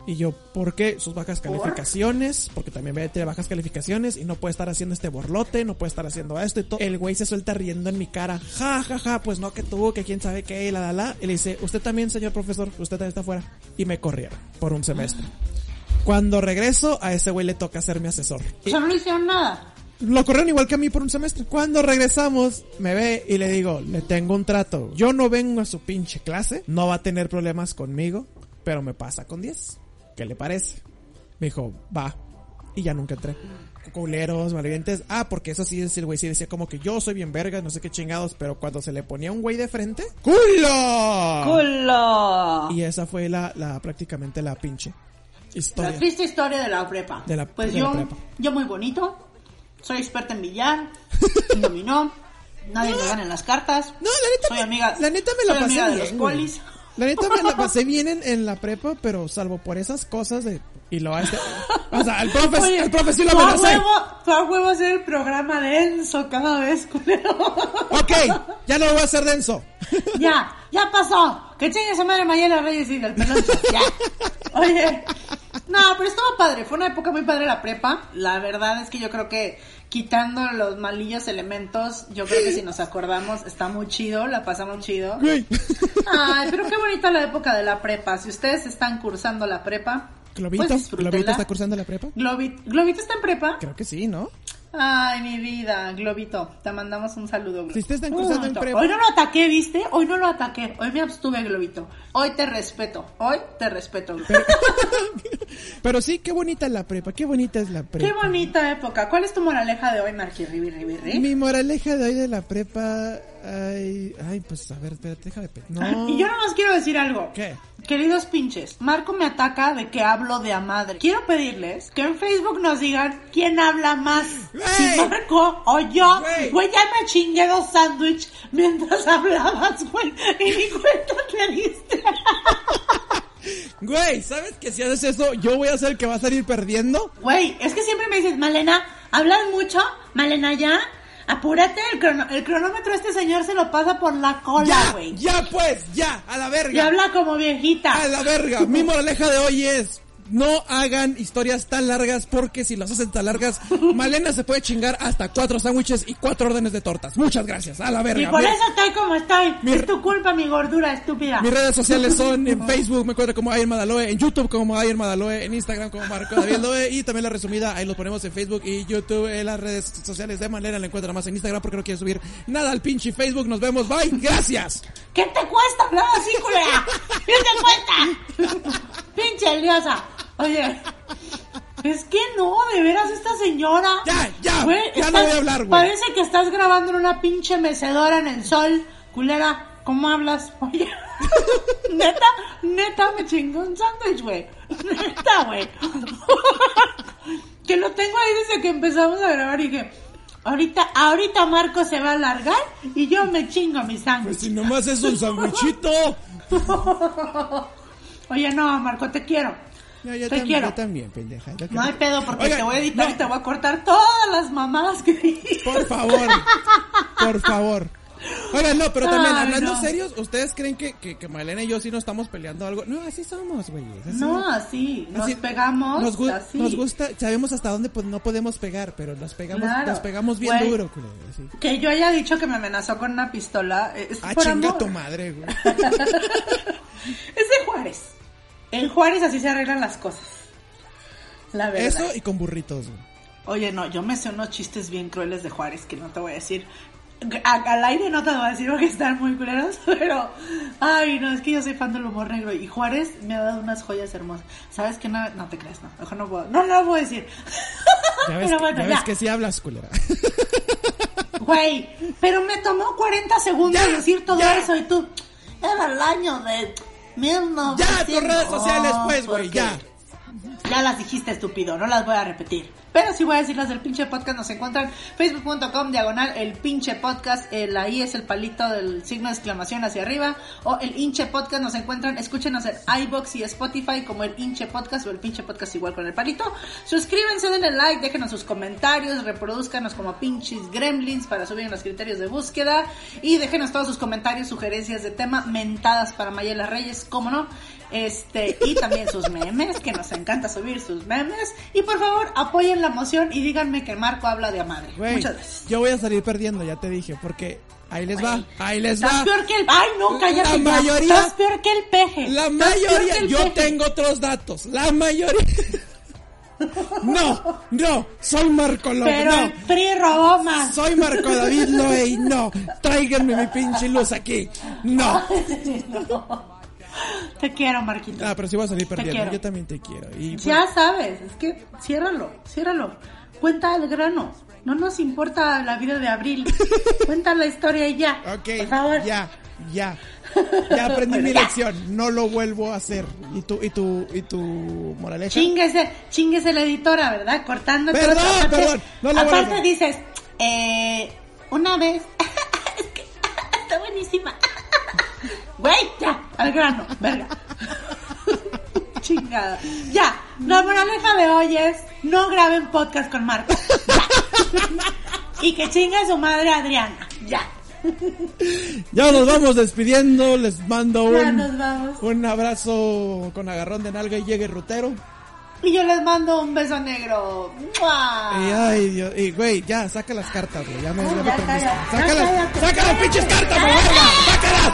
Y yo, ¿por qué? Sus bajas calificaciones, porque también ve tiene bajas calificaciones y no puede estar haciendo este borlote, no puede estar haciendo esto y todo. El güey se suelta riendo en mi cara, ja, ja, ja, pues no que tú, que quién sabe qué, y la, la, la. Y le dice, usted también, señor profesor, usted también está fuera. Y me corrieron por un semestre. Cuando regreso, a ese güey le toca ser mi asesor. O sea, no le hicieron nada. Lo corrieron igual que a mí por un semestre. Cuando regresamos, me ve y le digo, le tengo un trato. Yo no vengo a su pinche clase, no va a tener problemas conmigo, pero me pasa con 10. ¿Qué le parece? Me dijo, va. Y ya nunca entré. Culeros, malvivientes. Ah, porque eso sí el güey, sí decía como que yo soy bien verga, no sé qué chingados, pero cuando se le ponía un güey de frente, ¡culo! ¡Culo! Y esa fue la, la, prácticamente la pinche La historia. triste historia de la prepa. De la- pues de yo, la prepa. yo muy bonito, soy experta en billar, *laughs* dominó, nadie me gana en las cartas. No, la neta, soy amiga, la neta me la soy pasé amiga de bien, los güey. polis. La neta me la pasé bien en, en la prepa, pero salvo por esas cosas de... Y lo hace... O sea, el profe, Oye, el profe sí lo tú a amenacé. huevo, tú a huevo hacer el programa denso cada vez, culero. Ok, ya no lo voy a hacer denso. ya, ya pasó. Que chingue su madre Mayela Reyes y del peloncho. Ya. Oye. No, pero estuvo padre. Fue una época muy padre la prepa. La verdad es que yo creo que quitando los malillos elementos, yo creo que si nos acordamos está muy chido, la pasamos chido. Ay, pero qué bonita la época de la prepa. Si ustedes están cursando la prepa, Globito, pues. Globito está cursando la prepa. Globit- ¿Globito está en prepa? Creo que sí, ¿no? Ay, mi vida, Globito, te mandamos un saludo. Globito. Si ustedes están cruzando en prepa- Hoy no lo ataqué, ¿viste? Hoy no lo ataqué. Hoy me abstuve, Globito. Hoy te respeto. Hoy te respeto, Globito. *laughs* Pero sí, qué bonita es la prepa, qué bonita es la prepa. Qué bonita época. ¿Cuál es tu moraleja de hoy, Marqui Ribi Ribi Ri? Mi moraleja de hoy de la prepa, ay, ay, pues a ver, espérate, déjame No. *laughs* Y yo nomás quiero decir algo. ¿Qué? Queridos pinches, Marco me ataca de que hablo de a madre. Quiero pedirles que en Facebook nos digan quién habla más. Si Marco o yo. Güey. Güey, ya me chingué dos sándwich mientras *laughs* hablabas, güey. Y ni cuenta te diste. *laughs* Güey, ¿sabes que si haces eso, yo voy a ser el que va a salir perdiendo? Güey, es que siempre me dices, Malena, hablas mucho. Malena, ya. Apúrate, el, crono- el cronómetro este señor se lo pasa por la cola, Ya, güey. ya pues, ya, a la Y verga. habla como viejita. A la verga. Mi moraleja de hoy es, no hagan historias tan largas porque si las hacen tan largas, *laughs* Malena se puede chingar hasta cuatro sándwiches y cuatro órdenes de tortas. Muchas gracias, a la verga. Y por eso estoy como estoy. Mi- Es tu culpa, mi gordura estúpida. Mis redes sociales son en *laughs* Facebook, me encuentro como Ayer Madaloe, en YouTube como Ayer Madaloe, en Instagram como Marco David *laughs* Loe y también la resumida, ahí lo ponemos en Facebook y YouTube, en las redes sociales de manera la encuentra más en Instagram porque no quiero subir nada al pinche Facebook. Nos vemos, bye, gracias. ¿Qué te cuesta hablar así, culera? ¿Qué te cuesta? Pinche liosa. Oye, es que no, de veras, esta señora. Ya, ya, ya estás- no voy a hablar, güey. Parece que estás grabando en una pinche mecedora en el sol. Culera, ¿cómo hablas? Oye, *laughs* neta, neta, me chingó un sándwich, güey. Neta, güey. que lo tengo ahí desde que empezamos a grabar y dije. Ahorita, ahorita Marco se va a largar y yo me chingo mi sándwich. Pues si nomás es un sándwichito. *laughs* Oye, no, Marco, te quiero. No, yo, te tam- quiero. yo también, pendeja. yo No hay también. pedo porque Oiga, te voy a editar no, y te voy a cortar todas las mamadas que dije. Por favor, por favor. Oigan, no, pero también, Ay, hablando no. serios, ¿ustedes creen que, que, que Malena y yo sí nos estamos peleando algo? No, así somos, güey. No, así, nos así- pegamos, Nos, gu- así. nos gusta, sabemos hasta dónde no podemos pegar, pero nos pegamos, Claro. nos pegamos bien Güey. duro, culero. así. Que yo haya dicho que me amenazó con una pistola. eh, Es Ah, por chinga amor. tu madre, güey. *laughs* Es de Juárez. En Juárez así se arreglan las cosas. La verdad. Eso y con burritos. Oye, no, yo me sé unos chistes bien crueles de Juárez que no te voy a decir. A- al aire no te voy a decir porque están muy culeros, *laughs* pero. Ay, no, es que yo soy fan del humor negro y Juárez me ha dado unas joyas hermosas. ¿Sabes qué? No, no te creas, no. Mejor no puedo. No, no lo puedo decir. *laughs* Ya ves, pero bueno, ya ya. ves que sí hablas, culera. *laughs* Güey, pero me tomó 40 segundos Ya, decir todo eso y tú. Era el año de 1900. Ya, tus redes sociales, pues, güey, ya. Ya las dijiste, estúpido, no las voy a repetir. Pero sí voy a decir las del pinche podcast. Nos encuentran facebook.com diagonal el pinche podcast. El ahí es el palito del signo de exclamación hacia arriba. O el hinche podcast. Nos encuentran, escúchenos en iBox y Spotify como el hinche podcast o el pinche podcast igual con el palito. Suscríbanse, denle like, déjenos sus comentarios, reproduzcanos como pinches gremlins para subir en los criterios de búsqueda. Y déjenos todos sus comentarios, sugerencias de tema, mentadas para Mayela Reyes, cómo no. Este, y también sus memes, que nos encanta subir sus memes. Y por favor, apoyen la moción y díganme que Marco habla de a madre. Güey, Muchas gracias. yo voy a salir perdiendo, ya te dije, porque ahí les va, ahí les Estás va. peor que el. ¡Ay, no, cállate! La mayoría- Estás peor que el peje. La mayoría, yo peje. tengo otros datos. La mayoría. *laughs* No, no, soy Marco Lobo, Pero no. el PRI robó más. Soy Marco David Loey, no. Tráiganme mi pinche luz aquí. No. *laughs* *laughs* Te quiero, Marquito. Ah, pero sí voy a salir perdiendo. Yo también te quiero. Y pues, Ya sabes, es que ciérralo, ciérralo. Cuenta el grano. No nos importa la vida de Abril. *laughs* Cuenta la historia y ya. ok, Por favor. ya, ya. *laughs* Ya aprendí mi ya. lección. No lo vuelvo a hacer. Y tu, y tu, y tu moraleja. Chinguese, chinguese la editora, ¿verdad? Cortando. Perdón, todo. Aparte- perdón, no lo Aparte dices, eh, una vez. es que está buenísima. Güey, ya, al grano, verga. *laughs* Chingada. Ya, la moraleja de hoy es: no graben podcast con Marco. Y que chinga su madre Adriana. Ya. Ya nos vamos despidiendo. Les mando un, un abrazo con agarrón de nalga y llegue rutero. Y yo les mando un beso negro. ¡Mua! Y ay, Dios. Y güey, ya, saca las cartas, güey. Ya me, ya me Ya prendiste. cállate, Saca las, cállate. saca las pinches cartas, güey. Sácalas.